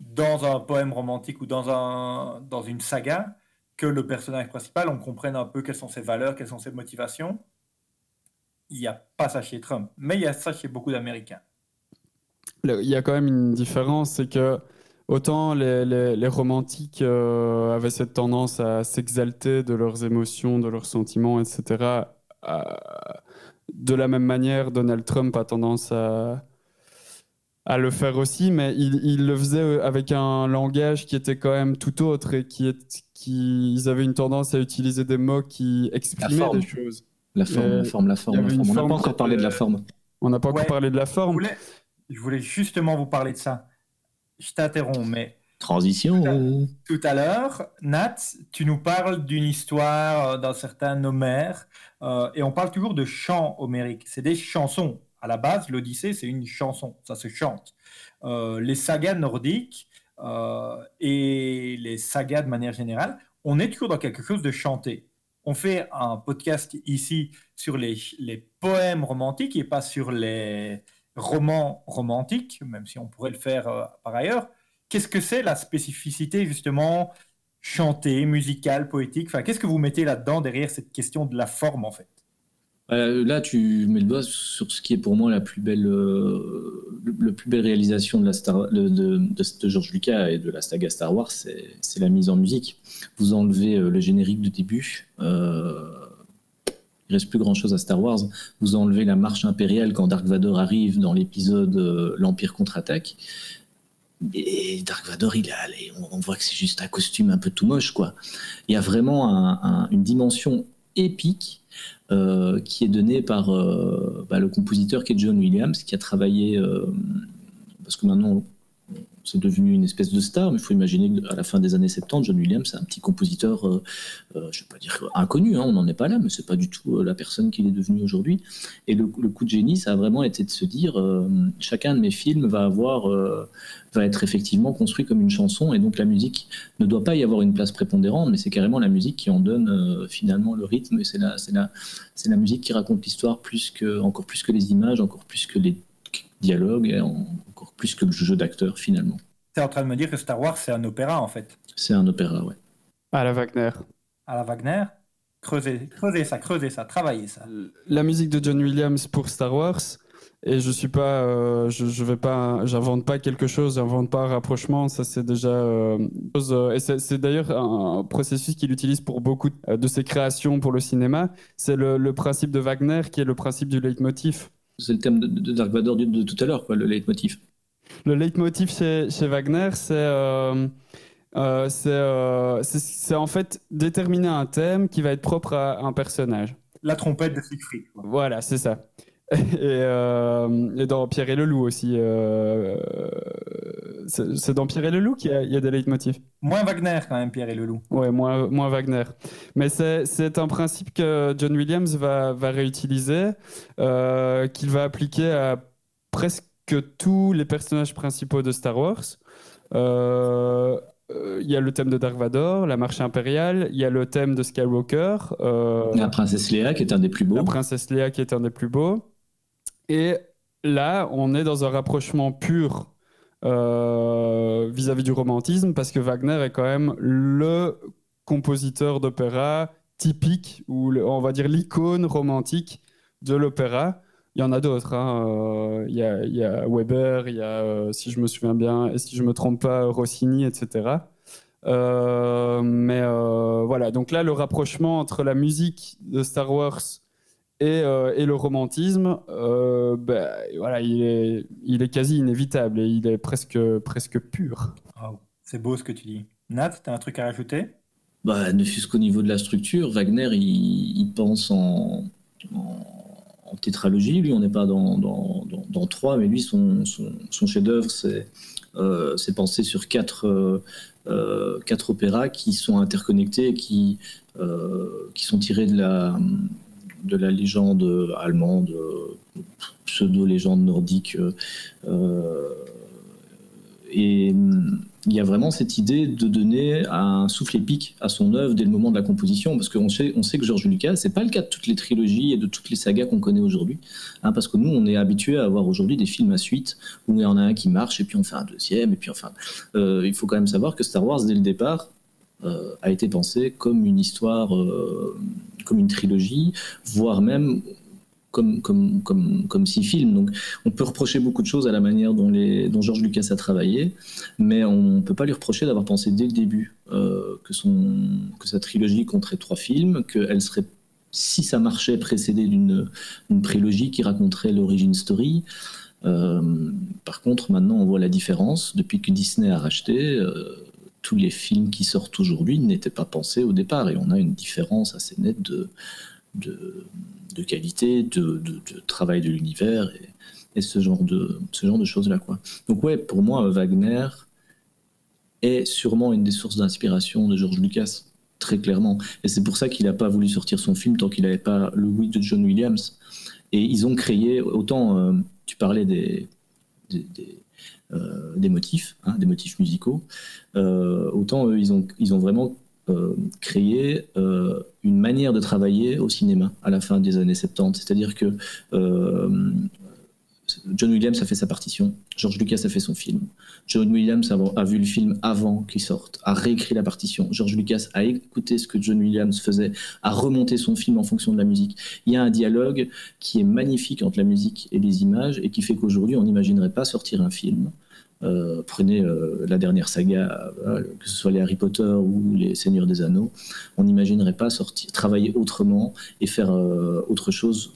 dans un poème romantique ou dans, un, dans une saga, que le personnage principal, on comprenne un peu quelles sont ses valeurs, quelles sont ses motivations. Il n'y a pas ça chez Trump, mais il y a ça chez beaucoup d'Américains. Il y a quand même une différence, c'est que Autant les, romantiques euh, avaient cette tendance à s'exalter de leurs émotions, de leurs sentiments, etc. de la même manière, Donald Trump a tendance à, à le faire aussi, mais il, le faisait avec un langage qui était quand même tout autre et qui, est, qui ils avaient une tendance à utiliser des mots qui exprimaient des choses. La forme, la forme, la forme. On n'a pas encore parlé de la forme. On n'a pas encore parlé de la forme. je voulais justement vous parler de ça je t'interromps, mais. Transition. Tout à, l'heure, Nat, tu nous parles d'une histoire euh, d'un certain Homère, euh, et on parle toujours de chants homériques. C'est des chansons. À la base, l'Odyssée, c'est une chanson, ça se chante. Euh, les sagas nordiques et les sagas de manière générale, on est toujours dans quelque chose de chanté. On fait un podcast ici sur les, les poèmes romantiques et pas sur les, roman romantique, même si on pourrait le faire euh, par ailleurs. Qu'est-ce que c'est la spécificité justement chantée, musicale, poétique? Enfin, Qu'est-ce que vous mettez là-dedans derrière cette question de la forme en fait? Euh, Là, tu mets le doigt sur ce qui est pour moi la plus belle, euh, le, plus belle réalisation de, la de, George Lucas et de la saga Star Wars, c'est la mise en musique. Vous enlevez le générique de début il reste plus grand chose à Star Wars. Vous enlevez la marche impériale quand Dark Vador arrive dans l'épisode euh, L'Empire contre-attaque. Et Dark Vador, il a, on voit que c'est juste un costume un peu tout moche, quoi. Il y a vraiment une dimension épique euh, qui est donnée par euh, bah, le compositeur qui est John Williams, qui a travaillé, parce que maintenant c'est devenu une espèce de star, mais il faut imaginer qu'à la fin des années 70, John Williams, c'est un petit compositeur, euh, euh, je ne vais pas dire inconnu, hein, on n'en est pas là, mais c'est pas du tout euh, la personne qu'il est devenu aujourd'hui. Et le, coup de génie, ça a vraiment été de se dire, chacun de mes films va avoir, être effectivement construit comme une chanson, et donc la musique ne doit pas y avoir une place prépondérante, mais c'est carrément la musique qui en donne finalement le rythme, et c'est la, c'est la, musique qui raconte l'histoire plus que, encore plus que les images, encore plus que les dialogues, plus que le jeu d'acteur finalement. Tu es en train de me dire que Star Wars, c'est un opéra, en fait. C'est un opéra, ouais. À la Wagner. À la Wagner? Creusez, creusez ça, creusez ça, travaillez ça. La musique de John Williams pour Star Wars, et je suis pas, euh, je, je, vais pas, j'invente pas quelque chose, j'invente pas un rapprochement, ça c'est déjà, euh, euh et c'est d'ailleurs un processus qu'il utilise pour beaucoup de ses créations pour le cinéma. C'est le, le, principe de Wagner qui est le principe du leitmotiv. C'est le thème de, de Dark Vador de, de tout à l'heure, quoi, le leitmotiv. Le leitmotiv chez, chez Wagner, c'est euh, euh, euh, c'est en fait déterminer un thème qui va être propre à un personnage. La trompette de Siegfried. Voilà, c'est ça. <laughs> Et, et, dans Pierre et le Loup aussi. c'est dans Pierre et le Loup qu'il y, y, a des leitmotifs. Moins Wagner quand même, Pierre et le Loup. Ouais, moins, moins Wagner. Mais c'est un principe que John Williams va, va réutiliser, qu'il va appliquer à presque que tous les personnages principaux de Star Wars. Euh, euh, il y a le thème de Dark Vador, la marche impériale, il y a le thème de Skywalker. Euh, la princesse Leia qui est un des plus beaux. La princesse Leia qui est un des plus beaux. Et là, on est dans un rapprochement pur vis-à-vis -vis du romantisme parce que Wagner est quand même le compositeur d'opéra typique, ou on va dire l'icône romantique de l'opéra. Il y en a d'autres. Hein. Euh, il, y a, Weber, il y a, euh, si je me souviens bien, et si je me trompe pas, Rossini, etc. Euh, mais voilà, donc là, le rapprochement entre la musique de Star Wars et, et le romantisme, ben, voilà, il est, il est quasi inévitable et il est presque, presque pur. C'est beau ce que tu dis. Nat, tu as un truc à rajouter? Bah, Ne fût-ce qu'au niveau de la structure, Wagner, il, pense en en tétralogie. Lui, on n'est pas dans, trois, mais lui, son, chef-d'œuvre, c'est euh, pensé sur quatre, euh, euh, quatre opéras qui sont interconnectés et qui, euh, sont tirés de la, de la légende allemande, pseudo-légende nordique. Et il y a vraiment cette idée de donner un souffle épique à son œuvre dès le moment de la composition, parce qu'on sait, on sait que George Lucas, c'est pas le cas de toutes les trilogies et de toutes les sagas qu'on connaît aujourd'hui, hein, parce que nous, on est habitué à avoir aujourd'hui des films à suite où il y en a un qui marche et puis on fait un deuxième et puis enfin, euh, il faut quand même savoir que Star Wars dès le départ euh, a été pensé comme une histoire, euh, comme une trilogie, voire même comme, comme, comme, comme six films. Donc on peut reprocher beaucoup de choses à la manière dont, les, dont George Lucas a travaillé, mais on ne peut pas lui reprocher d'avoir pensé dès le début euh, que, son, que sa trilogie compterait trois films, qu'elle serait, si ça marchait, précédée d'une prélogie qui raconterait l'origine story. Euh, par contre, maintenant, on voit la différence. Depuis que Disney a racheté, euh, tous les films qui sortent aujourd'hui n'étaient pas pensés au départ, et on a une différence assez nette de, de, qualité, de, travail de l'univers et, ce genre de, choses-là. Quoi. Donc ouais, pour moi, Wagner est sûrement une des sources d'inspiration de George Lucas, très clairement. Et c'est pour ça qu'il n'a pas voulu sortir son film tant qu'il n'avait pas le oui de John Williams. Et ils ont créé, autant euh, tu parlais des, euh, motifs, hein, des motifs musicaux, euh, autant ils ont, ils ont vraiment euh, créer euh, une manière de travailler au cinéma à la fin des années 70. C'est-à-dire que euh, John Williams a fait sa partition, George Lucas a fait son film. John Williams a, vu le film avant qu'il sorte, a réécrit la partition. George Lucas a écouté ce que John Williams faisait, a remonté son film en fonction de la musique. Il y a un dialogue qui est magnifique entre la musique et les images et qui fait qu'aujourd'hui on n'imaginerait pas sortir un film euh, prenez euh, la dernière saga, euh, que ce soit les Harry Potter ou les Seigneurs des Anneaux, on n'imaginerait pas sortir, travailler autrement et faire autre chose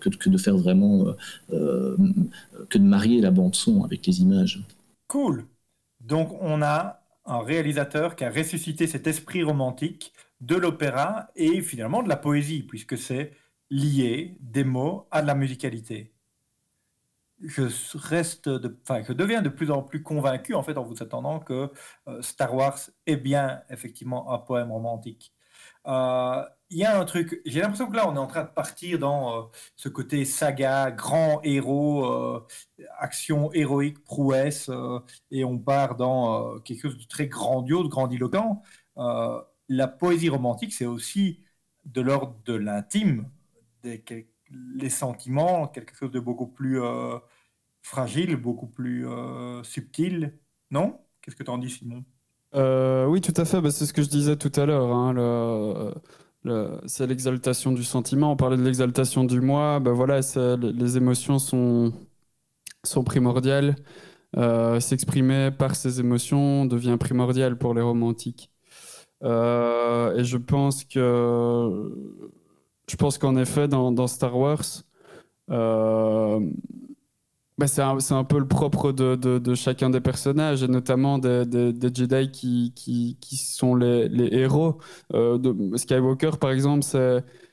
que, que, de faire vraiment, que de marier la bande son avec les images. Cool. Donc on a un réalisateur qui a ressuscité cet esprit romantique de l'opéra et finalement de la poésie, puisque c'est lié des mots à la musicalité. Je reste, enfin, je deviens de plus en plus convaincu en fait en vous attendant que Star Wars est bien effectivement un poème romantique. Euh, il y a un truc, j'ai l'impression que là, on est en train de partir dans euh, ce côté saga, grand héros, euh, action héroïque, prouesse, et on part dans quelque chose de très grandiose, grandiloquent. la poésie romantique, c'est aussi de l'ordre de l'intime, les sentiments, quelque chose de beaucoup plus fragile, beaucoup plus subtil. Non? Qu'est-ce que tu en dis, Simon? Euh, oui, tout à fait. Bah, c'est ce que je disais tout à l'heure. Hein, c'est l'exaltation du sentiment. On parlait de l'exaltation du moi. Bah, voilà, les émotions sont, primordiales. Euh, s'exprimer par ces émotions devient primordial pour les romantiques. Euh, et je pense que je pense qu'en effet, dans, Star Wars, bah, c'est un, peu le propre de, chacun des personnages, et notamment des, Jedi qui, sont les, héros. Euh, de Skywalker, par exemple,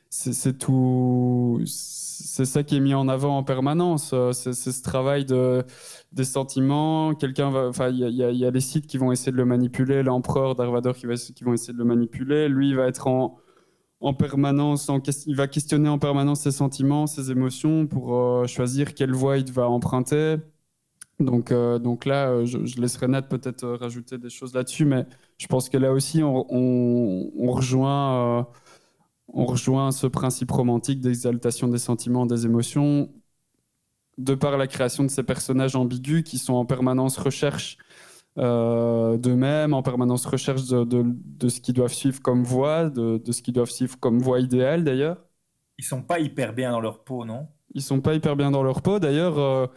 c'est tout. C'est ça qui est mis en avant en permanence. C'est ce travail de, des sentiments. Quelqu'un. Enfin, il y a, les sites qui vont essayer de le manipuler, l'empereur Darvador qui, va, qui vont essayer de le manipuler. Lui, il va être en en permanence, il va questionner en permanence ses sentiments, ses émotions pour euh, choisir quelle voie il va emprunter. Donc, euh, donc là, euh, je, laisserai Nat peut-être rajouter des choses là-dessus, mais je pense que là aussi, on, rejoint, on rejoint ce principe romantique d'exaltation des sentiments, des émotions, de par la création de ces personnages ambigus qui sont en permanence recherche euh, d'eux-mêmes, en permanence recherche de, de, ce qu'ils doivent suivre comme voie, de, de ce qu'ils doivent suivre comme voie idéale d'ailleurs. Ils sont pas hyper bien dans leur peau, non? Ils sont pas hyper bien dans leur peau. D'ailleurs, euh,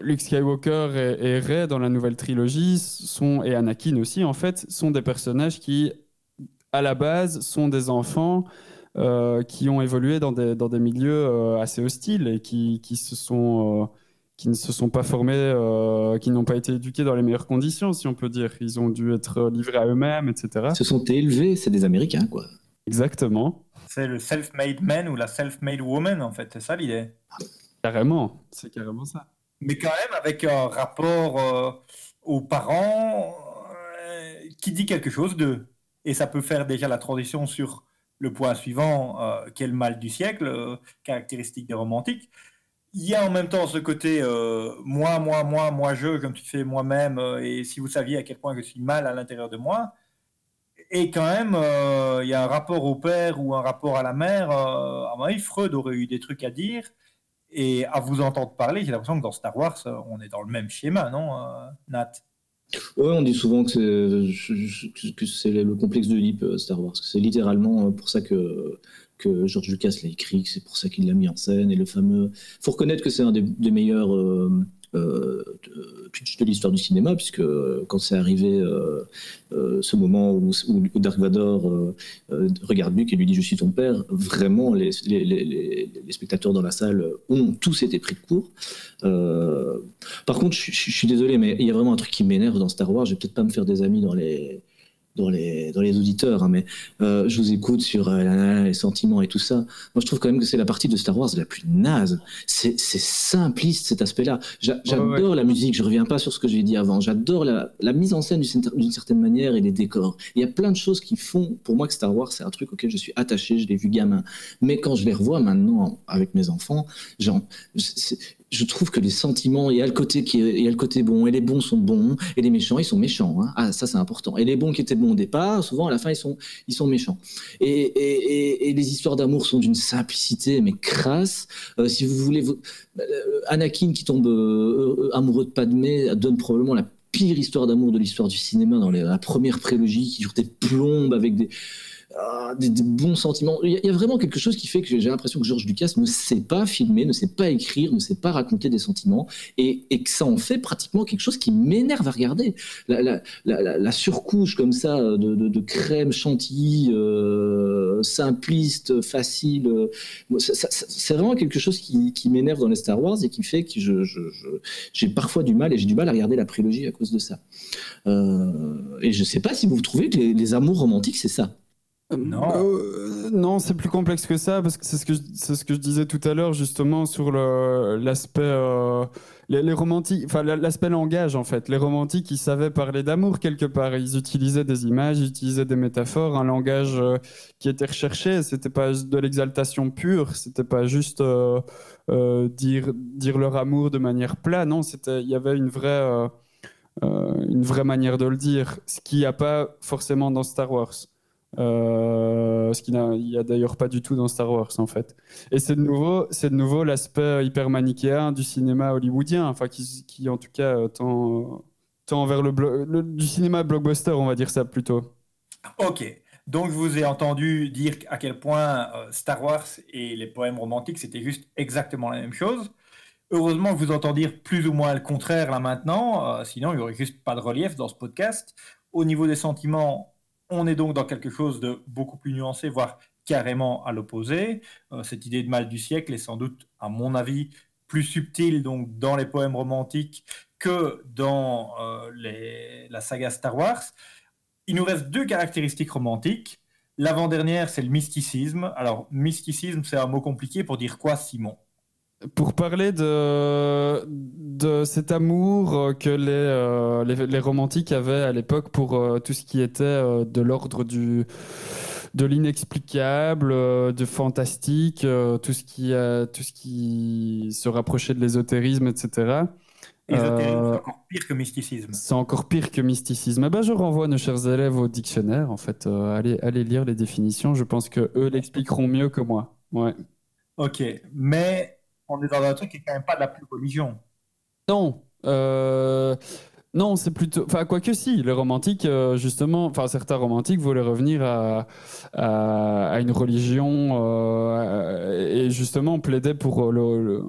Luke Skywalker et, et, Rey dans la nouvelle trilogie sont, et Anakin aussi, en fait, sont des personnages qui, à la base, sont des enfants. Euh, qui ont évolué dans des, dans des milieux assez hostiles et qui, qui se sont qui ne se sont pas formés, euh, qui n'ont pas été éduqués dans les meilleures conditions, si on peut dire. Ils ont dû être livrés à eux-mêmes, etc. Ils se sont élevés, c'est des Américains, quoi. Exactement. C'est le self-made man ou la self-made woman, en fait, c'est ça l'idée. Carrément, c'est carrément ça. Mais quand même avec un rapport euh, aux parents euh, qui dit quelque chose d'eux. Et ça peut faire déjà la transition sur le point suivant, qui est le mal du siècle, caractéristique des romantiques il y a en même temps ce côté euh, moi, moi, moi, moi, je, comme tu fais moi-même, euh, et si vous saviez à quel point je suis mal à l'intérieur de moi. Et quand même, euh, il y a un rapport au père ou un rapport à la mère. à mon avis, Freud aurait eu des trucs à dire. Et à vous entendre parler, j'ai l'impression que dans Star Wars, on est dans le même schéma, non, Nat? Oui, on dit souvent que c'est le complexe de l'Oedipe, Star Wars. C'est littéralement pour ça que que George Lucas l'a écrit, c'est pour ça qu'il l'a mis en scène. Et le fameux. Faut reconnaître que c'est un des, meilleurs euh, euh, de, l'histoire du cinéma, puisque quand c'est arrivé euh, ce moment où, Dark Vador regarde Luke et lui dit Je suis ton père, vraiment, les, spectateurs dans la salle ont tous été pris de court. par contre, je, je suis désolé, mais il y a vraiment un truc qui m'énerve dans Star Wars. Je vais peut-être pas me faire des amis dans les dans les, dans les auditeurs, hein, mais euh, je vous écoute sur euh, les sentiments et tout ça. Moi, je trouve quand même que c'est la partie de Star Wars la plus naze. C'est simpliste cet aspect-là. J'adore la musique, je reviens pas sur ce que j'ai dit avant. J'adore la, la, mise en scène d'une certaine manière et les décors. Il y a plein de choses qui font, pour moi, que Star Wars, c'est un truc auquel je suis attaché, je l'ai vu gamin. Mais quand je les revois maintenant avec mes enfants, genre, je trouve que les sentiments, il y a le côté qui il y a le côté bon, et les bons sont bons, et les méchants, ils sont méchants. Hein. Ah, ça c'est important. Et les bons qui étaient bons au départ, souvent à la fin, ils sont, ils sont méchants. Et, les histoires d'amour sont d'une simplicité, mais crasse. Euh, si vous voulez, euh, Anakin qui tombe euh, amoureux de Padmé donne probablement la pire histoire d'amour de l'histoire du cinéma dans la première prélogie, qui joue des plombes avec des ah, des, bons sentiments. Il y, a vraiment quelque chose qui fait que j'ai l'impression que Georges Lucas ne sait pas filmer, ne sait pas écrire, ne sait pas raconter des sentiments, et, que ça en fait pratiquement quelque chose qui m'énerve à regarder. La, surcouche comme ça de, crème chantilly, euh, simpliste, facile, euh, c'est vraiment quelque chose qui, m'énerve dans les Star Wars et qui fait que j'ai parfois du mal, et j'ai du mal à regarder la prélogie à cause de ça. Euh, et je ne sais pas si vous trouvez que les amours romantiques, c'est ça. Non. Euh, non, c'est plus complexe que ça, parce que c'est ce que je, ce que je disais tout à l'heure, justement, sur l'aspect. euh, les, romantiques, enfin, la- l'aspect langage, en fait. Les romantiques, ils savaient parler d'amour quelque part. Ils utilisaient des images, ils utilisaient des métaphores, un langage euh, qui était recherché. C'était pas de l'exaltation pure, c'était pas juste euh, euh, dire, dire leur amour de manière plate. Non, il y avait une vraie. euh, euh, une vraie manière de le dire, ce qu'il n'y a pas forcément dans Star Wars. Euh, ce qu'il n'y a, d'ailleurs pas du tout dans Star Wars en fait. Et c'est de nouveau, c'est de nouveau l'aspect hyper manichéen du cinéma hollywoodien, enfin qui, qui en tout cas euh, tend, tend vers le, le- du cinéma blockbuster, on va dire ça plutôt. Ok. Donc, je vous ai entendu dire à quel point euh, Star Wars et les poèmes romantiques, c'était juste exactement la même chose. Heureusement que vous entends dire plus ou moins le contraire là maintenant, euh, sinon il n'y aurait juste pas de relief dans ce podcast. Au niveau des sentiments, on est donc dans quelque chose de beaucoup plus nuancé, voire carrément à l'opposé. Euh, cette idée de mal du siècle est sans doute, à mon avis, plus subtile donc dans les poèmes romantiques que dans euh, les- la saga Star Wars. Il nous reste deux caractéristiques romantiques. L'avant-dernière, c'est le mysticisme. Alors, mysticisme, c'est un mot compliqué pour dire quoi, Simon? Pour parler de, de cet amour euh, que les, euh, les, les romantiques avaient à l'époque pour euh, tout ce qui était euh, de l'ordre du de l'inexplicable, de fantastique, tout ce qui tout ce qui se rapprochait de l'ésotérisme, etc. Ésotérisme, c'est encore pire que mysticisme. C'est encore pire que mysticisme. Eh ben, je renvoie nos chers élèves au dictionnaire. En fait, allez, allez lire les définitions. Je pense que eux l'expliqueront mieux que moi. Ouais. Ok, mais on est dans un truc qui est quand même pas de la pure religion. Non, euh, non, c'est plutôt. Enfin, quoique si, les romantiques, euh, justement, enfin, certains romantiques voulaient revenir à, à, à une religion euh, et justement plaidaient pour le- le-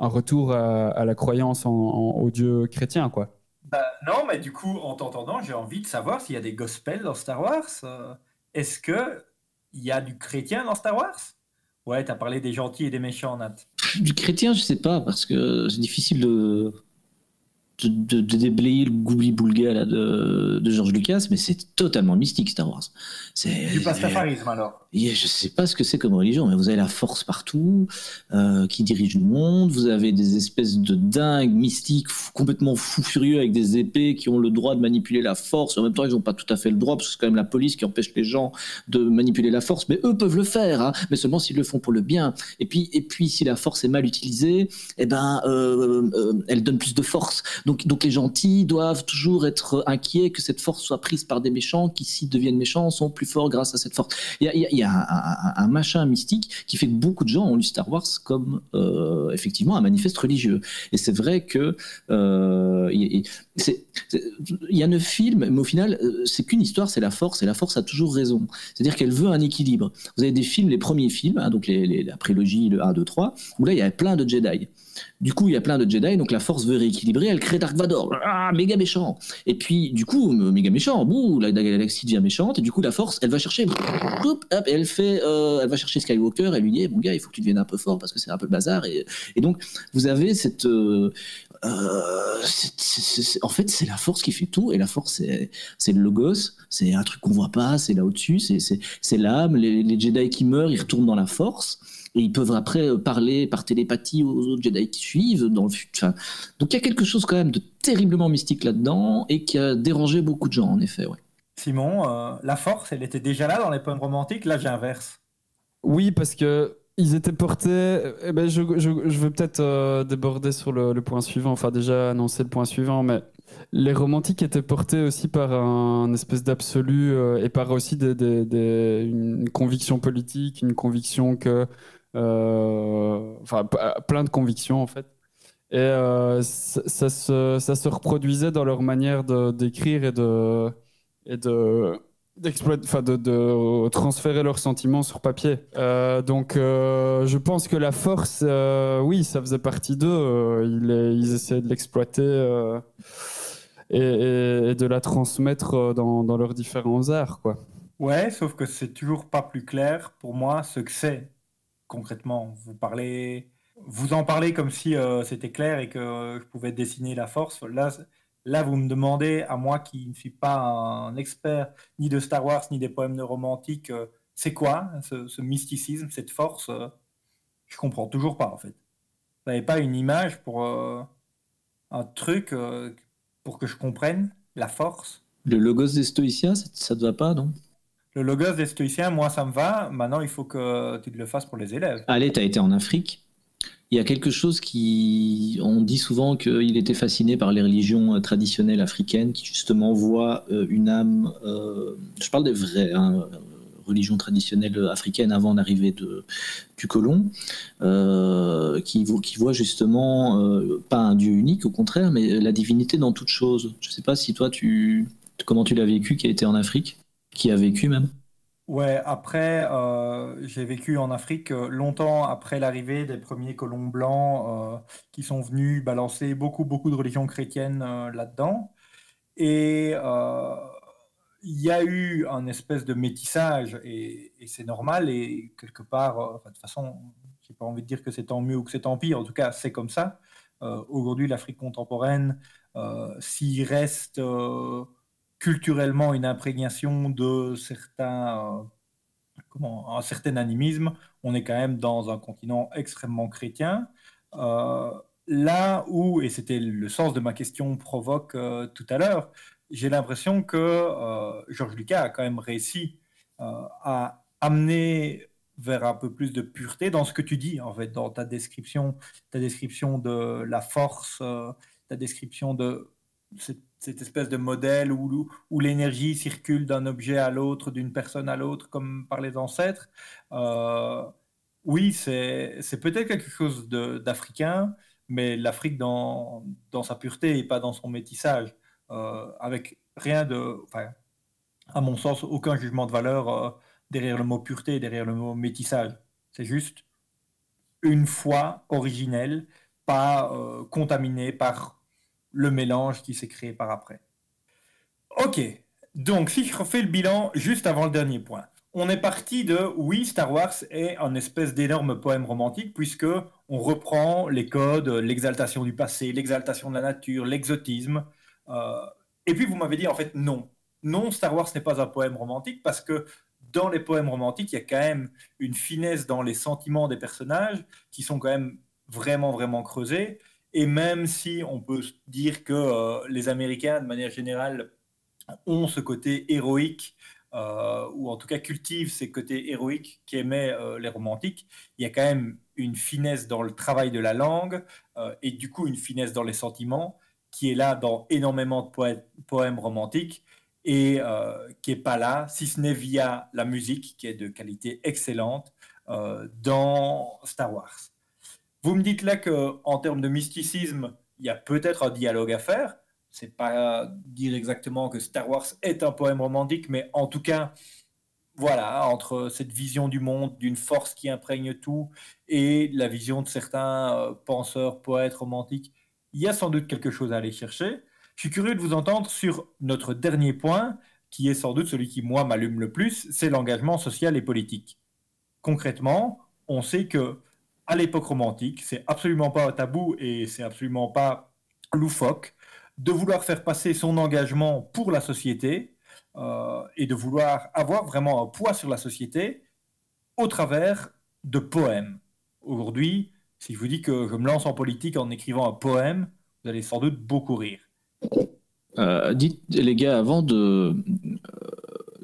un retour à, à la croyance en, en- au Dieu chrétien, quoi. Bah, non, mais du coup, en t'entendant, j'ai envie de savoir s'il y a des gospels dans Star Wars. Euh, Est-ce que il y a du chrétien dans Star Wars? Ouais, t'as parlé des gentils et des méchants, Nat. Du chrétien, je sais pas, parce que c'est difficile de, de, de- de déblayer le goubli-boulga là, de, de George Lucas, mais c'est totalement mystique Star Wars. C'est, Du pastafarisme, alors. Je sais pas ce que c'est comme religion, mais vous avez la force partout, euh, qui dirige le monde. Vous avez des espèces de dingues mystiques, complètement fous furieux avec des épées qui ont le droit de manipuler la force. En même temps, ils n'ont pas tout à fait le droit, parce que c'est quand même la police qui empêche les gens de manipuler la force. Mais eux peuvent le faire, hein, mais seulement s'ils le font pour le bien. Et puis, et puis, si la force est mal utilisée, eh ben, euh, euh, elle donne plus de force. Donc, donc les gentils doivent toujours être inquiets que cette force soit prise par des méchants qui, s'ils deviennent méchants, sont plus forts grâce à cette force. A un, machin mystique qui fait que beaucoup de gens ont lu Star Wars comme euh, effectivement un manifeste religieux. Et c'est vrai que euh, il y, a neuf films, mais au final, euh, c'est qu'une histoire, c'est la force, et la force a toujours raison. C'est-à-dire qu'elle veut un équilibre. Vous avez des films, les premiers films, hein, donc la prélogie, le 1, 2, 3, où là, il y a plein de Jedi. Du coup, il y a plein de Jedi, donc la force veut rééquilibrer, elle crée Dark Vador, ah, méga méchant. Et puis, du coup, méga méchant, bouh, la, la galaxie devient méchante, et du coup, la force, elle va chercher, hop, elle fait, euh, elle va chercher Skywalker, elle lui dit, mon gars, il faut que tu deviennes un peu fort parce que c'est un peu le bazar. Et, donc, vous avez cette, euh, euh, en fait, c'est la force qui fait tout, et la force, c'est le logos, c'est un truc qu'on voit pas, c'est là au-dessus, c'est- l'âme. Les Jedi qui meurent, ils retournent dans la force. Et ils peuvent après euh, parler par télépathie aux autres Jedi qui suivent dans le futur. Donc il y a quelque chose quand même de terriblement mystique là-dedans et qui a dérangé beaucoup de gens en effet. Ouais. Simon, euh, la force, elle était déjà là dans les poèmes romantiques. Là, j'inverse. Oui, parce que ils étaient portés. eh ben, je, je, je veux peut-être euh, déborder sur le, le point suivant, enfin déjà annoncer le point suivant, mais les romantiques étaient portés aussi par un espèce d'absolu euh, et par aussi des, des- des- une conviction politique, une conviction que. Euh, enfin, p- plein de convictions en fait. Et euh, ça, se, ça se reproduisait dans leur manière d'écrire et de. Et de de, de transférer leurs sentiments sur papier. Euh, donc, euh, je pense que la force, euh, oui, ça faisait partie d'eux. Euh, ils, essayaient de l'exploiter euh, et, et- de la transmettre euh, dans, dans leurs différents arts, quoi. Ouais, sauf que c'est toujours pas plus clair pour moi ce que c'est concrètement. Vous parlez, vous en parlez comme si euh, c'était clair et que je pouvais dessiner la force. Là, Là, vous me demandez, à moi qui ne suis pas un expert ni de Star Wars ni des poèmes de euh, c'est quoi ce, mysticisme, cette force Je euh, comprends toujours pas, en fait. Vous n'avez pas une image pour euh, un truc pour que je comprenne la force? Le logos des stoïciens, ça ne te va pas, non? Le logos des stoïciens, moi, ça me va. Maintenant, il faut que tu le fasses pour les élèves. Allez, tu as été en Afrique il y a quelque chose qui. On dit souvent qu'il était fasciné par les religions euh, traditionnelles africaines qui, justement, voient euh, une âme. Euh, je parle des vraies hein, religions traditionnelles africaines avant l'arrivée du colon, qui, qui voient justement pas un Dieu unique, au contraire, mais la divinité dans toute chose. Je ne sais pas si toi, tu. Comment tu l'as vécu, qui a été en Afrique Qui a vécu même? Ouais, après, euh, j'ai vécu en Afrique euh, longtemps après l'arrivée des premiers colons blancs euh, qui sont venus balancer beaucoup, beaucoup de religions chrétiennes là-dedans. Et il y a eu un espèce de métissage et, c'est normal. Et quelque part, de toute façon, j'ai pas envie de dire que c'est tant mieux ou que c'est tant pire. En tout cas, c'est comme ça. aujourd'hui, l'Afrique contemporaine, s'il reste culturellement une imprégnation de certains, euh, comment, un certain animisme. On est quand même dans un continent extrêmement chrétien. Euh, là où, et c'était le sens de ma question provoque euh, tout à l'heure, j'ai l'impression que Georges Lucas a quand même réussi à amener vers un peu plus de pureté dans ce que tu dis, en fait, dans ta description, ta description de la force, ta description de cette cette espèce de modèle où, l'énergie circule d'un objet à l'autre, d'une personne à l'autre, comme par les ancêtres. Euh, oui, c'est peut-être quelque chose d'africain, mais l'Afrique dans, dans, sa pureté et pas dans son métissage, euh, avec rien de, à mon sens, aucun jugement de valeur euh, derrière le mot pureté, derrière le mot métissage. C'est juste une foi originelle, pas contaminée par le mélange qui s'est créé par après. Ok, donc si je refais le bilan juste avant le dernier point, on est parti de oui, Star Wars est un espèce d'énorme poème romantique puisque on reprend les codes, l'exaltation du passé, l'exaltation de la nature, l'exotisme. Euh, et puis vous m'avez dit en fait non, non, Star Wars n'est pas un poème romantique parce que dans les poèmes romantiques, il y a quand même une finesse dans les sentiments des personnages qui sont quand même vraiment, vraiment creusés. Et même si on peut dire que euh, les Américains, de manière générale, ont ce côté héroïque, euh, ou en tout cas cultivent ces côtés héroïques qu'aimaient euh, les romantiques, il y a quand même une finesse dans le travail de la langue, et du coup une finesse dans les sentiments, qui est là dans énormément de poèmes romantiques, et qui n'est pas là, si ce n'est via la musique, qui est de qualité excellente, dans Star Wars. Vous me dites là qu'en termes de mysticisme, il y a peut-être un dialogue à faire. C'est pas dire exactement que Star Wars est un poème romantique, mais en tout cas, voilà, entre cette vision du monde, d'une force qui imprègne tout, et la vision de certains euh, penseurs, poètes romantiques, il y a sans doute quelque chose à aller chercher. Je suis curieux de vous entendre sur notre dernier point, qui est sans doute celui qui, moi, m'allume le plus, c'est l'engagement social et politique. Concrètement, on sait que à l'époque romantique. C'est absolument pas tabou et c'est absolument pas loufoque de vouloir faire passer son engagement pour la société euh, et de vouloir avoir vraiment un poids sur la société au travers de poèmes. Aujourd'hui, si je vous dis que je me lance en politique en écrivant un poème, vous allez sans doute beaucoup rire. Euh, dites les gars, avant de,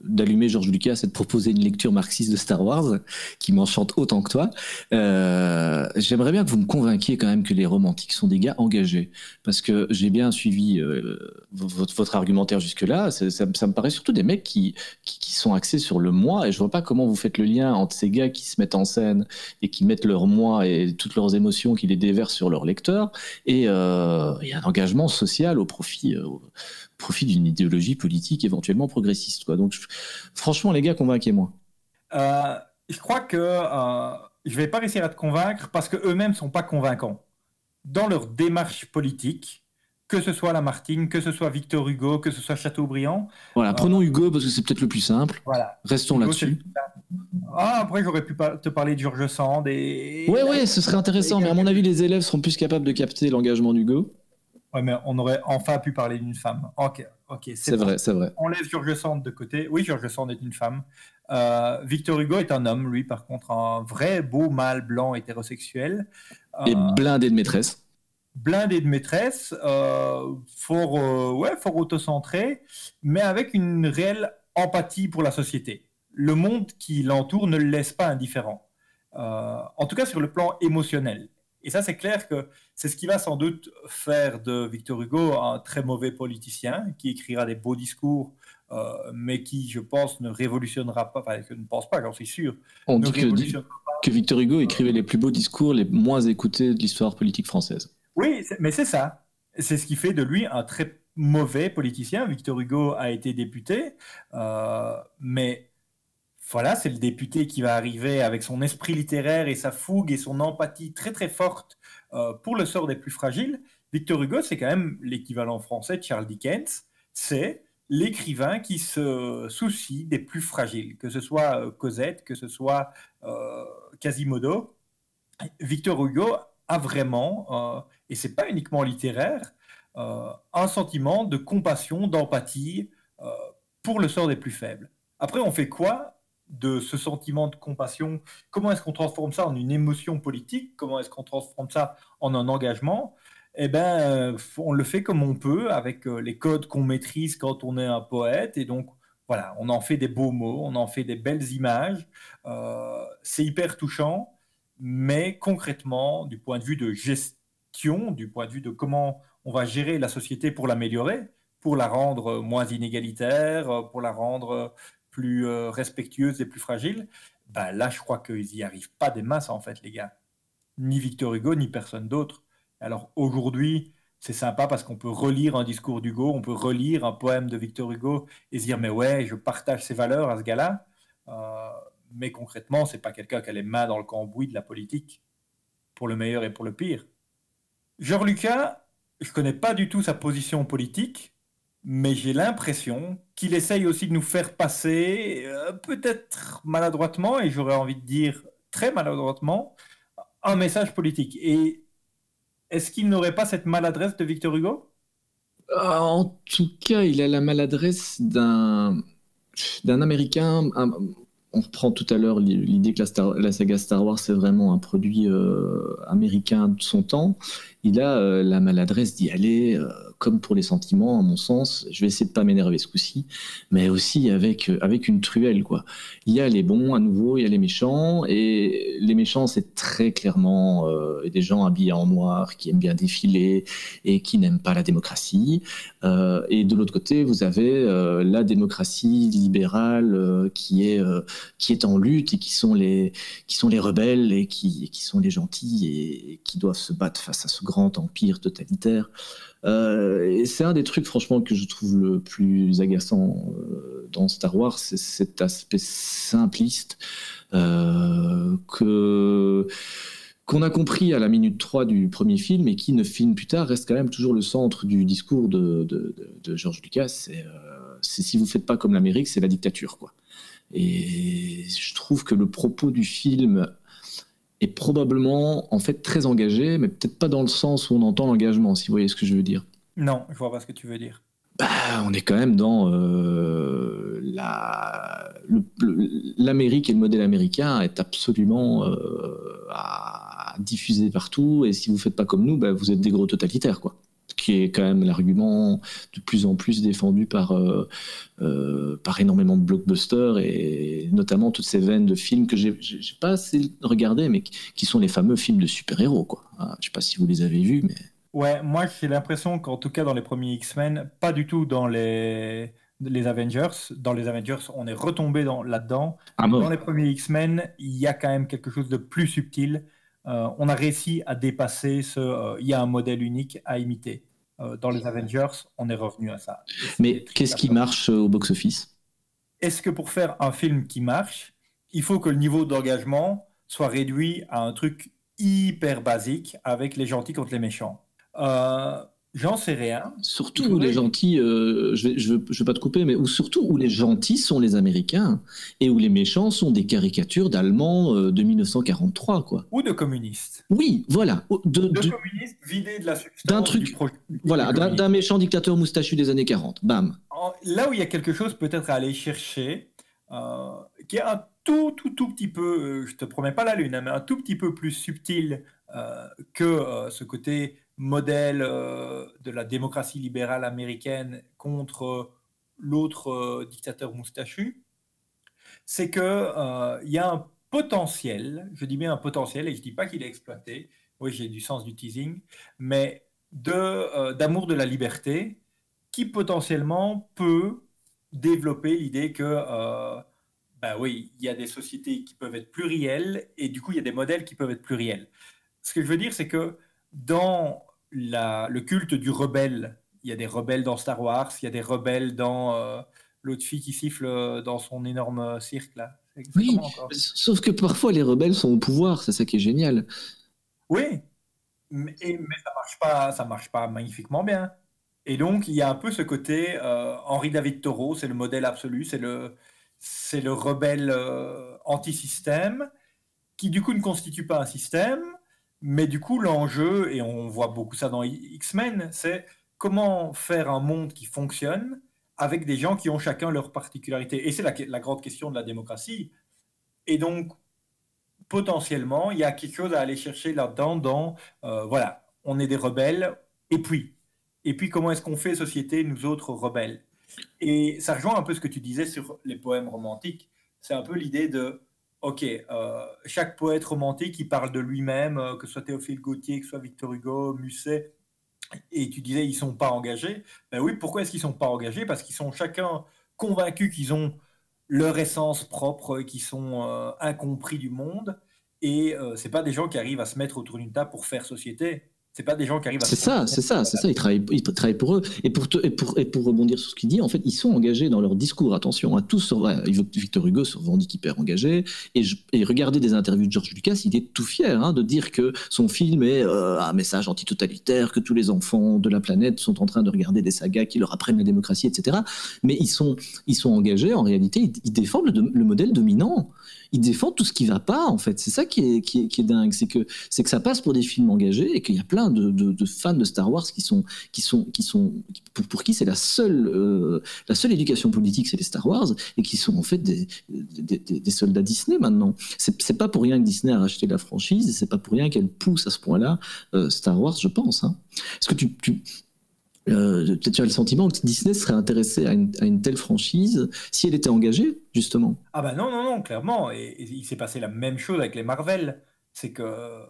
d'allumer Georges Lucas et de proposer une lecture marxiste de Star Wars qui m'enchante autant que toi. Euh, j'aimerais bien que vous me convainquiez quand même que les romantiques sont des gars engagés, parce que j'ai bien suivi euh, votre, argumentaire jusque-là. Ça, me paraît surtout des mecs qui, qui, sont axés sur le moi, et je vois pas comment vous faites le lien entre ces gars qui se mettent en scène et qui mettent leur moi et toutes leurs émotions, qui les déversent sur leur lecteur, et, euh, et un engagement social au profit profit d'une idéologie politique éventuellement progressiste. Quoi. Donc, franchement, les gars, convainquez-moi. Euh, je crois que euh, je ne vais pas réussir à te convaincre parce qu'eux-mêmes ne sont pas convaincants. Dans leur démarche politique, que ce soit Lamartine, que ce soit Victor Hugo, que ce soit Chateaubriand. Voilà, prenons Hugo parce que c'est peut-être le plus simple. Voilà. Restons là-dessus. Ah, après, j'aurais pu te parler de Georges Sand et. Ouais, ouais, ce serait intéressant, mais à mon avis, les élèves seront plus capables de capter l'engagement d'Hugo. Ouais, mais on aurait enfin pu parler d'une femme. Ok, ok. C'est vrai, c'est vrai. On laisse George Sand de côté. Oui, George Sand est une femme. Euh, Victor Hugo est un homme, lui, par contre, un vrai beau mâle blanc hétérosexuel. Et blindé de maîtresse. Blindé de maîtresse, fort, ouais, fort autocentré, mais avec une réelle empathie pour la société. Le monde qui l'entoure ne le laisse pas indifférent. en tout cas, sur le plan émotionnel. Et ça, c'est clair que c'est ce qui va sans doute faire de Victor Hugo un très mauvais politicien qui écrira des beaux discours, euh, mais qui, je pense, ne révolutionnera pas, enfin, je ne pense pas, j'en suis sûr. On dit que, Victor Hugo écrivait les plus beaux discours, les moins écoutés de l'histoire politique française. Oui, mais c'est ça. C'est ce qui fait de lui un très mauvais politicien. Victor Hugo a été député, euh, mais voilà, c'est le député qui va arriver avec son esprit littéraire et sa fougue et son empathie très très forte euh, pour le sort des plus fragiles. Victor Hugo, c'est quand même l'équivalent français de Charles Dickens. C'est l'écrivain qui se soucie des plus fragiles, que ce soit euh, Cosette, que ce soit euh, Quasimodo. Victor Hugo a vraiment, et c'est pas uniquement littéraire, un sentiment de compassion, d'empathie pour le sort des plus faibles. Après, on fait quoi de ce sentiment de compassion, comment est-ce qu'on transforme ça en une émotion politique? Comment est-ce qu'on transforme ça en un engagement? Eh bien, euh, on le fait comme on peut, avec euh, les codes qu'on maîtrise quand on est un poète. Et donc, voilà, on en fait des beaux mots, on en fait des belles images. Euh, c'est hyper touchant, mais concrètement, du point de vue de gestion, du point de vue de comment on va gérer la société pour l'améliorer, pour la rendre moins inégalitaire, pour la rendre plus euh, respectueuses et plus fragiles, bah là, je crois qu'ils n'y arrivent pas des masses, en fait, les gars. Ni Victor Hugo, ni personne d'autre. Alors aujourd'hui, c'est sympa parce qu'on peut relire un discours d'Hugo, on peut relire un poème de Victor Hugo et se dire, mais ouais, je partage ses valeurs à ce gars-là. Euh, mais concrètement, c'est pas quelqu'un qui a les mains dans le cambouis de la politique, pour le meilleur et pour le pire. Georges Lucas, je connais pas du tout sa position politique, mais j'ai l'impression qu'il essaye aussi de nous faire passer, euh, peut-être maladroitement, et j'aurais envie de dire très maladroitement, un message politique. Et est-ce qu'il n'aurait pas cette maladresse de Victor Hugo? Euh, En tout cas, il a la maladresse d'un d'un Américain. on reprend tout à l'heure l'idée que la, saga Star Wars c'est vraiment un produit euh, américain de son temps. Il a la maladresse d'y aller comme pour les sentiments, à mon sens, je vais essayer de pas m'énerver ce coup-ci, mais aussi avec, euh, avec une truelle, quoi. Il y a les bons, à nouveau, il y a les méchants, et les méchants, c'est très clairement euh, des gens habillés en noir, qui aiment bien défiler, et qui n'aiment pas la démocratie. Euh, et de l'autre côté, vous avez la démocratie libérale qui, est, qui est en lutte, et qui sont les, qui sont les rebelles, et qui, qui sont les gentils, et qui doivent se battre face à ce grand empire totalitaire. Euh, et c'est un des trucs, franchement, que je trouve le plus agaçant euh, dans Star Wars, c'est cet aspect simpliste euh, que qu'on a compris à la minute 3 du premier film et qui, neuf films plus tard, reste quand même toujours le centre du discours de, de, de, George Lucas. C'est si vous faites pas comme l'Amérique, c'est la dictature, quoi. Et je trouve que le propos du film est probablement en fait très engagé, mais peut-être pas dans le sens où on entend l'engagement, si vous voyez ce que je veux dire. Non, je vois pas ce que tu veux dire. Bah, on est quand même dans euh, l'Amérique et le modèle américain est absolument euh, à diffuser partout. Et si vous faites pas comme nous, bah, vous êtes des gros totalitaires, quoi qui est quand même l'argument de plus en plus défendu par, euh, euh, par énormément de blockbusters et notamment toutes ces veines de films que j'ai pas assez regardé, mais qui sont les fameux films de super-héros. Quoi. Ah, je sais pas si vous les avez vus, mais. Ouais, moi j'ai l'impression qu'en tout cas dans les premiers X-Men, pas du tout dans les, les Avengers. Dans les Avengers, on est retombé là-dedans. Ah, dans les premiers X-Men, il y a quand même quelque chose de plus subtil. Euh, on a réussi à dépasser ce. Il y a un modèle unique à imiter. Euh, dans les Avengers, on est revenu à ça. Mais qu'est-ce qui marche euh, au box-office? Est-ce que pour faire un film qui marche, il faut que le niveau d'engagement soit réduit à un truc hyper basique avec les gentils contre les méchants? Euh, J'en sais rien. Surtout où les gentils, euh, je, vais, je, veux, je veux pas te couper, mais où, surtout où les gentils sont les Américains et où les méchants sont des caricatures d'Allemands euh, de 1943, quoi. Ou de communistes. Oui, voilà. De, communistes vidés de la substance d'un truc, voilà, d'un méchant dictateur moustachu des années 40. Bam. Là où il y a quelque chose peut-être à aller chercher, euh, qui est un tout, tout, tout petit peu, je te promets pas la lune, hein, mais un tout petit peu plus subtil que ce côté modèle euh, de la démocratie libérale américaine contre l'autre euh, dictateur moustachu, c'est qu'il euh, y a un potentiel, je dis bien un potentiel, et je ne dis pas qu'il est exploité, oui j'ai du sens du teasing, mais d'amour de, la liberté qui potentiellement peut développer l'idée que, ben oui, il y a des sociétés qui peuvent être plurielles, et du coup il y a des modèles qui peuvent être pluriels. Ce que je veux dire, c'est que dans le culte du rebelle. Il y a des rebelles dans Star Wars, il y a des rebelles dans euh, l'autre fille qui siffle euh, dans son énorme euh, cirque là. Oui, sauf que parfois les rebelles sont au pouvoir, c'est ça qui est génial. Oui, mais, ça marche pas, ça marche pas magnifiquement bien. Et donc il y a un peu ce côté Henri David Thoreau, c'est le modèle absolu, c'est le c'est le rebelle anti-système qui du coup ne constitue pas un système, mais du coup, l'enjeu, et on voit beaucoup ça dans X-Men, c'est comment faire un monde qui fonctionne avec des gens qui ont chacun leur particularité. Et c'est la, grande question de la démocratie. Et donc, potentiellement, il y a quelque chose à aller chercher là-dedans dans, euh, voilà, on est des rebelles, et puis, et puis comment est-ce qu'on fait société, nous autres rebelles? Et ça rejoint un peu ce que tu disais sur les poèmes romantiques. C'est un peu l'idée de Ok, euh, chaque poète romantique qui parle de lui-même, euh, que ce soit Théophile Gautier, que ce soit Victor Hugo, Musset, et tu disais ils sont pas engagés. Ben oui, pourquoi est-ce qu'ils sont pas engagés? Parce qu'ils sont chacun convaincus qu'ils ont leur essence propre, qu'ils sont euh, incompris du monde, et c'est pas des gens qui arrivent à se mettre autour d'une table pour faire société. C'est pas des gens qui arrivent à. C'est ça, c'est ça, c'est ça. Ils travaillent, ils travaillent pour eux. Et pour, et pour, et pour rebondir sur ce qu'il dit, en fait, ils sont engagés dans leur discours. Attention, à tous. Sur, Victor Hugo se revendique hyper engagé. Et, je, et regardez des interviews de George Lucas, il est tout fier hein, de dire que son film est euh, un message antitotalitaire, que tous les enfants de la planète sont en train de regarder des sagas qui leur apprennent la démocratie, etc. Mais ils sont, ils sont engagés, en réalité, ils, défendent le, le modèle dominant ils défendent tout ce qui va pas, en fait. C'est ça qui est, dingue. C'est que, ça passe pour des films engagés et qu'il y a plein de, fans de Star Wars qui sont, pour, qui c'est la seule, euh, la seule éducation politique, c'est les Star Wars et qui sont en fait des soldats Disney maintenant. C'est pas pour rien que Disney a racheté la franchise et c'est pas pour rien qu'elle pousse à ce point-là euh, Star Wars, je pense. Hein. Est-ce que tu, tu euh, tu as le sentiment que Disney serait intéressé à une, telle franchise si elle était engagée, justement Ah bah non, non, non, clairement. Et, il s'est passé la même chose avec les Marvel. C'est que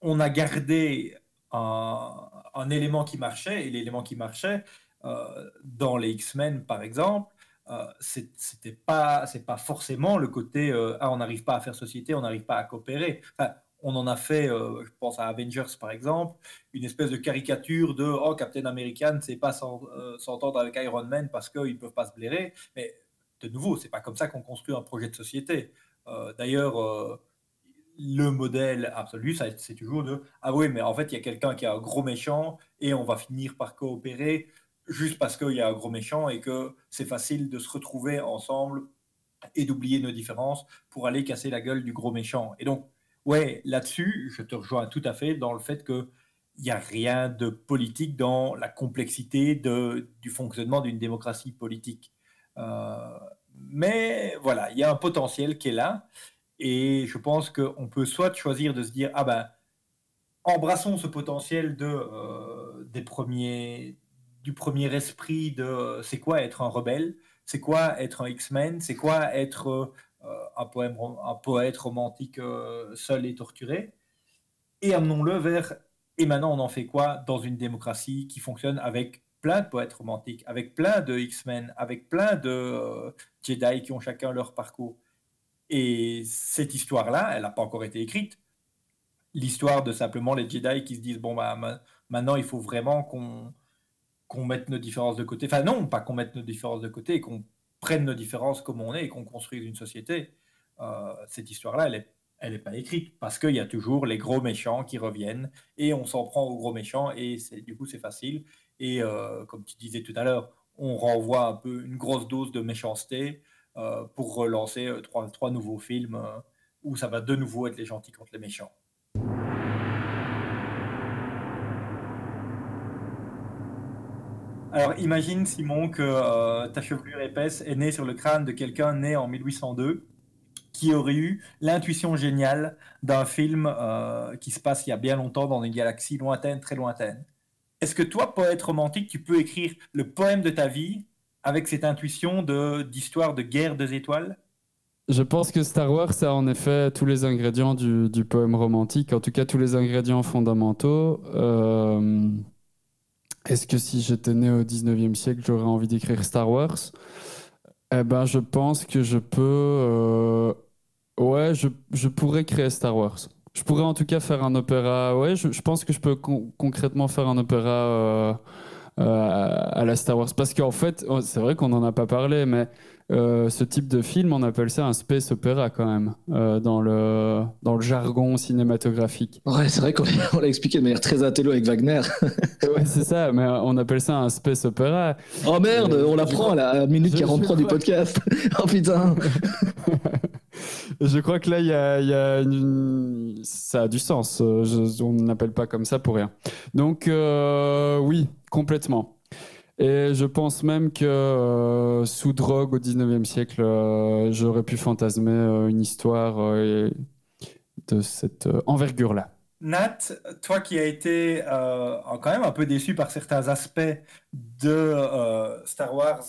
on a gardé un, élément qui marchait, et l'élément qui marchait, euh, dans les X-Men, par exemple, euh, c'était pas, pas forcément le côté euh, ah on n'arrive pas à faire société, on n'arrive pas à coopérer on en a fait, euh, je pense à Avengers par exemple, une espèce de caricature de oh Captain American ne pas euh, s'entendre avec Iron Man parce qu'ils ne peuvent pas se blairer. Mais de nouveau, c'est pas comme ça qu'on construit un projet de société. Euh, d'ailleurs, le modèle absolu, c'est toujours de ah oui, mais en fait il y a quelqu'un qui a un gros méchant et on va finir par coopérer juste parce qu'il y a un gros méchant et que c'est facile de se retrouver ensemble et d'oublier nos différences pour aller casser la gueule du gros méchant. Et donc Ouais, là-dessus, je te rejoins tout à fait dans le fait qu'il n'y a rien de politique dans la complexité du fonctionnement d'une démocratie politique. Euh, mais voilà, il y a un potentiel qui est là. Et je pense qu'on peut soit choisir de se dire, ah ben, embrassons ce potentiel de, euh, des premiers, du premier esprit de c'est quoi être un rebelle, c'est quoi être un X-Men, c'est quoi être euh, un, poème, un poète romantique euh, seul et torturé, et amenons-le vers et maintenant on en fait quoi dans une démocratie qui fonctionne avec plein de poètes romantiques, avec plein de X-Men, avec plein de euh, Jedi qui ont chacun leur parcours. Et cette histoire-là, elle n'a pas encore été écrite. L'histoire de simplement les Jedi qui se disent bon bah maintenant il faut vraiment qu'on qu'on mette nos différences de côté. Enfin non, pas qu'on mette nos différences de côté, qu'on prenne nos différences comme on est et qu'on construise une société. Euh, cette histoire-là, elle est elle n'est pas écrite parce qu'il y a toujours les gros méchants qui reviennent et on s'en prend aux gros méchants et du coup c'est facile. Et euh, comme tu disais tout à l'heure, on renvoie un peu une grosse dose de méchanceté euh, pour relancer trois, trois, nouveaux films où ça va de nouveau être les gentils contre les méchants. Alors imagine Simon que ta chevelure épaisse est née sur le crâne de quelqu'un né en 1802 qui aurait eu l'intuition géniale d'un film euh, qui se passe il y a bien longtemps dans une galaxie lointaine, très lointaine. Est-ce que toi, poète romantique, tu peux écrire le poème de ta vie avec cette intuition d'histoire de, guerre des étoiles? Je pense que Star Wars a en effet tous les ingrédients du, poème romantique, en tout cas tous les ingrédients fondamentaux. Euh, est-ce que si j'étais né au 19e siècle, j'aurais envie d'écrire Star Wars? Eh ben, je pense que je peux euh, Ouais, je, je, pourrais créer Star Wars. Je pourrais en tout cas faire un opéra. Ouais, je, je pense que je peux concrètement faire un opéra euh, euh, à la Star Wars. Parce qu'en fait, oh, c'est vrai qu'on n'en a pas parlé, mais euh, ce type de film, on appelle ça un space opéra quand même, dans, le, dans le jargon cinématographique. Ouais, c'est vrai qu'on l'a expliqué de manière très intello avec Wagner. <laughs> ouais, c'est ça, mais on appelle ça un space opéra. Oh merde, on l'apprend à la minute 43 du podcast. <laughs> oh putain <laughs> je crois que là, il y a, une... ça a du sens. Euh, on n'appelle pas comme ça pour rien. Donc, euh, oui, complètement. Et je pense même que euh, sous drogue au 19e siècle, j'aurais pu fantasmer une histoire de cette envergure-là. Nat, toi qui as été quand même un peu déçu par certains aspects de Star Wars,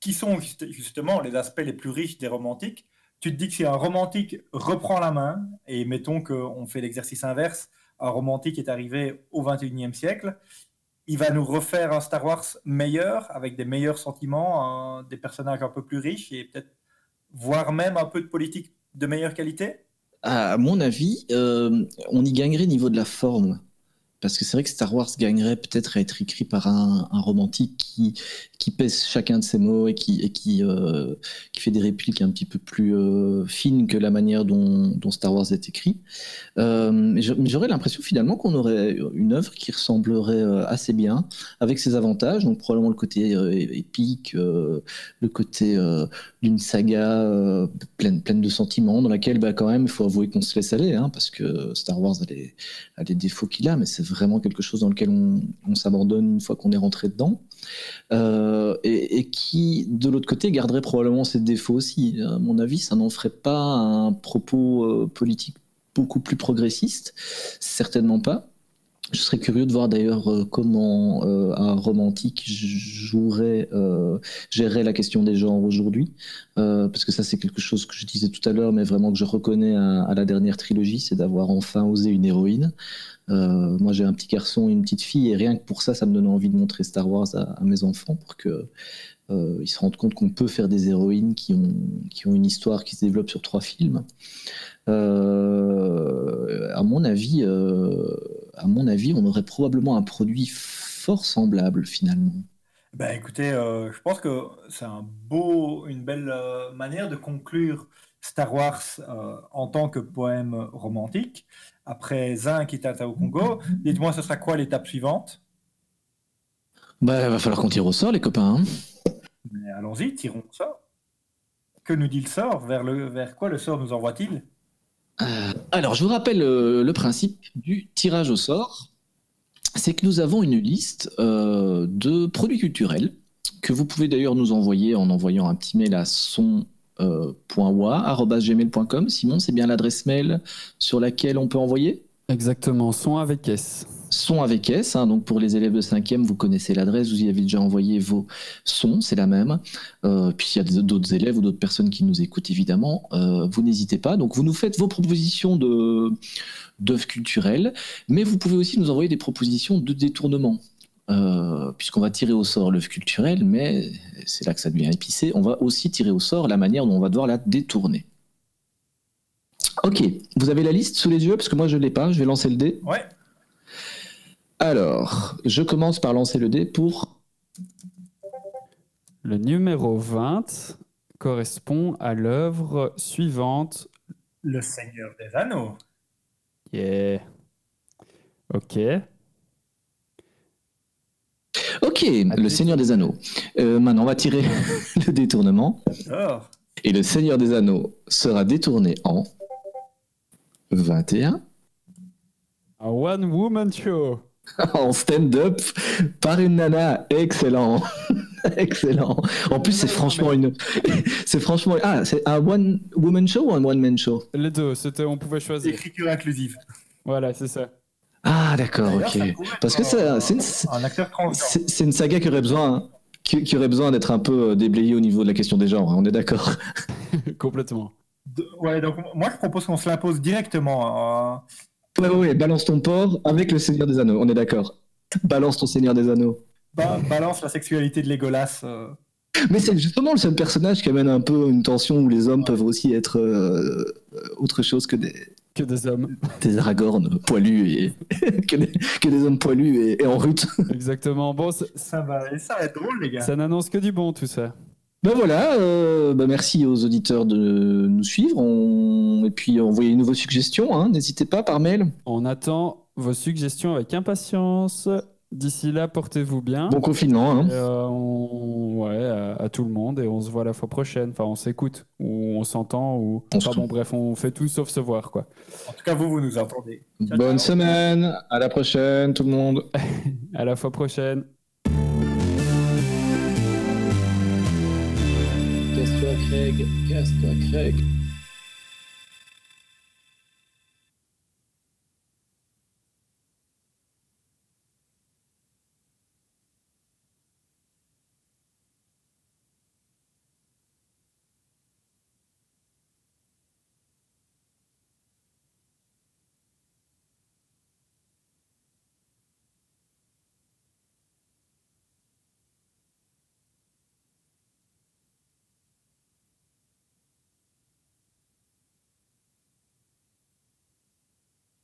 qui sont justement les aspects les plus riches des romantiques, tu te dis que si un romantique reprend la main, et mettons qu'on fait l'exercice inverse, un romantique est arrivé au 21e siècle, il va nous refaire un Star Wars meilleur, avec des meilleurs sentiments, des personnages un peu plus riches, et peut-être voire même un peu de politique de meilleure qualité? À mon avis, euh, on y gagnerait niveau de la forme parce que c'est vrai que Star Wars gagnerait peut-être à être écrit par un, romantique qui, pèse chacun de ses mots et qui, euh, fait des répliques un petit peu plus euh, fines que la manière dont, Star Wars est écrit. Euh, j'aurais l'impression finalement qu'on aurait une œuvre qui ressemblerait assez bien, avec ses avantages, donc probablement le côté épique, le côté d'une saga pleine, de sentiments, dans laquelle bah, quand même il faut avouer qu'on se laisse aller, hein, parce que Star Wars a les défauts qu'il a, mais c'est vraiment quelque chose dans lequel on, s'abandonne une fois qu'on est rentré dedans, euh, et, qui, de l'autre côté, garderait probablement ses défauts aussi. À mon avis, ça n'en ferait pas un propos euh, politique beaucoup plus progressiste, certainement pas. Je serais curieux de voir d'ailleurs euh, comment un romantique jouerait, gérerait la question des genres aujourd'hui, parce que ça c'est quelque chose que je disais tout à l'heure, mais vraiment que je reconnais à la dernière trilogie, c'est d'avoir enfin osé une héroïne. Euh, moi, j'ai un petit garçon et une petite fille, et rien que pour ça, ça me donne envie de montrer Star Wars à, mes enfants pour que euh, ils se rendent compte qu'on peut faire des héroïnes qui ont, qui ont une histoire qui se développe sur trois films. Euh, à mon avis, à mon avis, on aurait probablement un produit fort semblable finalement. Ben, écoutez, je pense que c'est un beau, une belle manière de conclure Star Wars en tant que poème romantique après Zin qui est au Congo. Dites-moi, ce sera quoi l'étape suivante? Bah, il va falloir qu'on tire au sort, les copains. Hein. allons-y, tirons au sort. Que nous dit le sort? Vers, le, vers quoi le sort nous envoie-t-il? Euh, Alors, je vous rappelle euh, le principe du tirage au sort. C'est que nous avons une liste euh, de produits culturels que vous pouvez d'ailleurs nous envoyer en envoyant un petit mail à son euh. Simon, c'est bien l'adresse mail sur laquelle on peut envoyer? Exactement, son avec S. Son avec S, hein, donc pour les élèves de 5e, vous connaissez l'adresse, vous y avez déjà envoyé vos sons, c'est la même. Euh, puis s'il y a d'autres élèves ou d'autres personnes qui nous écoutent, évidemment, euh, vous n'hésitez pas. Donc vous nous faites vos propositions de d'œuvres culturelles, mais vous pouvez aussi nous envoyer des propositions de détournement. Euh, puisqu'on va tirer au sort l'œuvre culturelle, mais c'est là que ça devient épicé, on va aussi tirer au sort la manière dont on va devoir la détourner. Ok, vous avez la liste sous les yeux, parce que moi je ne l'ai pas, je vais lancer le dé. Ouais. Alors, je commence par lancer le dé pour... Le numéro 20 correspond à l'œuvre suivante, Le Seigneur des Anneaux. Yeah. Ok. Ok, le Seigneur des Anneaux. Euh, maintenant, on va tirer <laughs> le détournement. Et le Seigneur des Anneaux sera détourné en 21 Un one-woman show. <laughs> en stand-up par une nana. Excellent. <laughs> Excellent. En plus, c'est franchement une. C'est franchement. Ah, c'est un one-woman show ou un one-man show? Les deux, c'était, on pouvait choisir. Écriture inclusive. Voilà, c'est ça. Ah, d'accord, ok. Parce que c'est une-. C'est une saga qui aurait besoin, qui, qui aurait besoin d'être un peu euh, déblayée au niveau de la question des genres. hein, on est d'accord. <laughs> Complètement. De- Ouais, donc moi je propose qu'on se l'impose directement. euh, Ouais, ouais, balance ton porc avec le Seigneur des Anneaux. On est d'accord. Balance ton Seigneur des Anneaux. ba- balance la sexualité de Legolas. euh. Mais c'est justement le seul personnage qui amène un peu une tension où les hommes peuvent aussi être euh, autre chose que des, Que des hommes. <laughs> des aragorns poilus et <laughs> que, des, que des hommes poilus et, et en rut. <laughs> Exactement. Bon, ça, Ça va, et ça va être drôle, les gars. ça n'annonce que du bon, tout ça. Ben voilà, euh, ben merci aux auditeurs de nous suivre. On... Et puis envoyez-nous vos suggestions, hein, n'hésitez pas par mail. On attend vos suggestions avec impatience. D'ici là, portez-vous bien. Bon confinement. Hein. Euh, on- Ouais, à, à tout le monde. Et on se voit la fois prochaine. Enfin, on s'écoute. Ou on s'entend. Ou... On se Enfin, bon, bref, on fait tout sauf se voir, quoi. En tout cas, vous, vous nous entendez. Ciao, Bonne ciao. semaine, à la prochaine tout le monde. <laughs> À la fois prochaine. Casse-toi Craig, casse-toi Craig.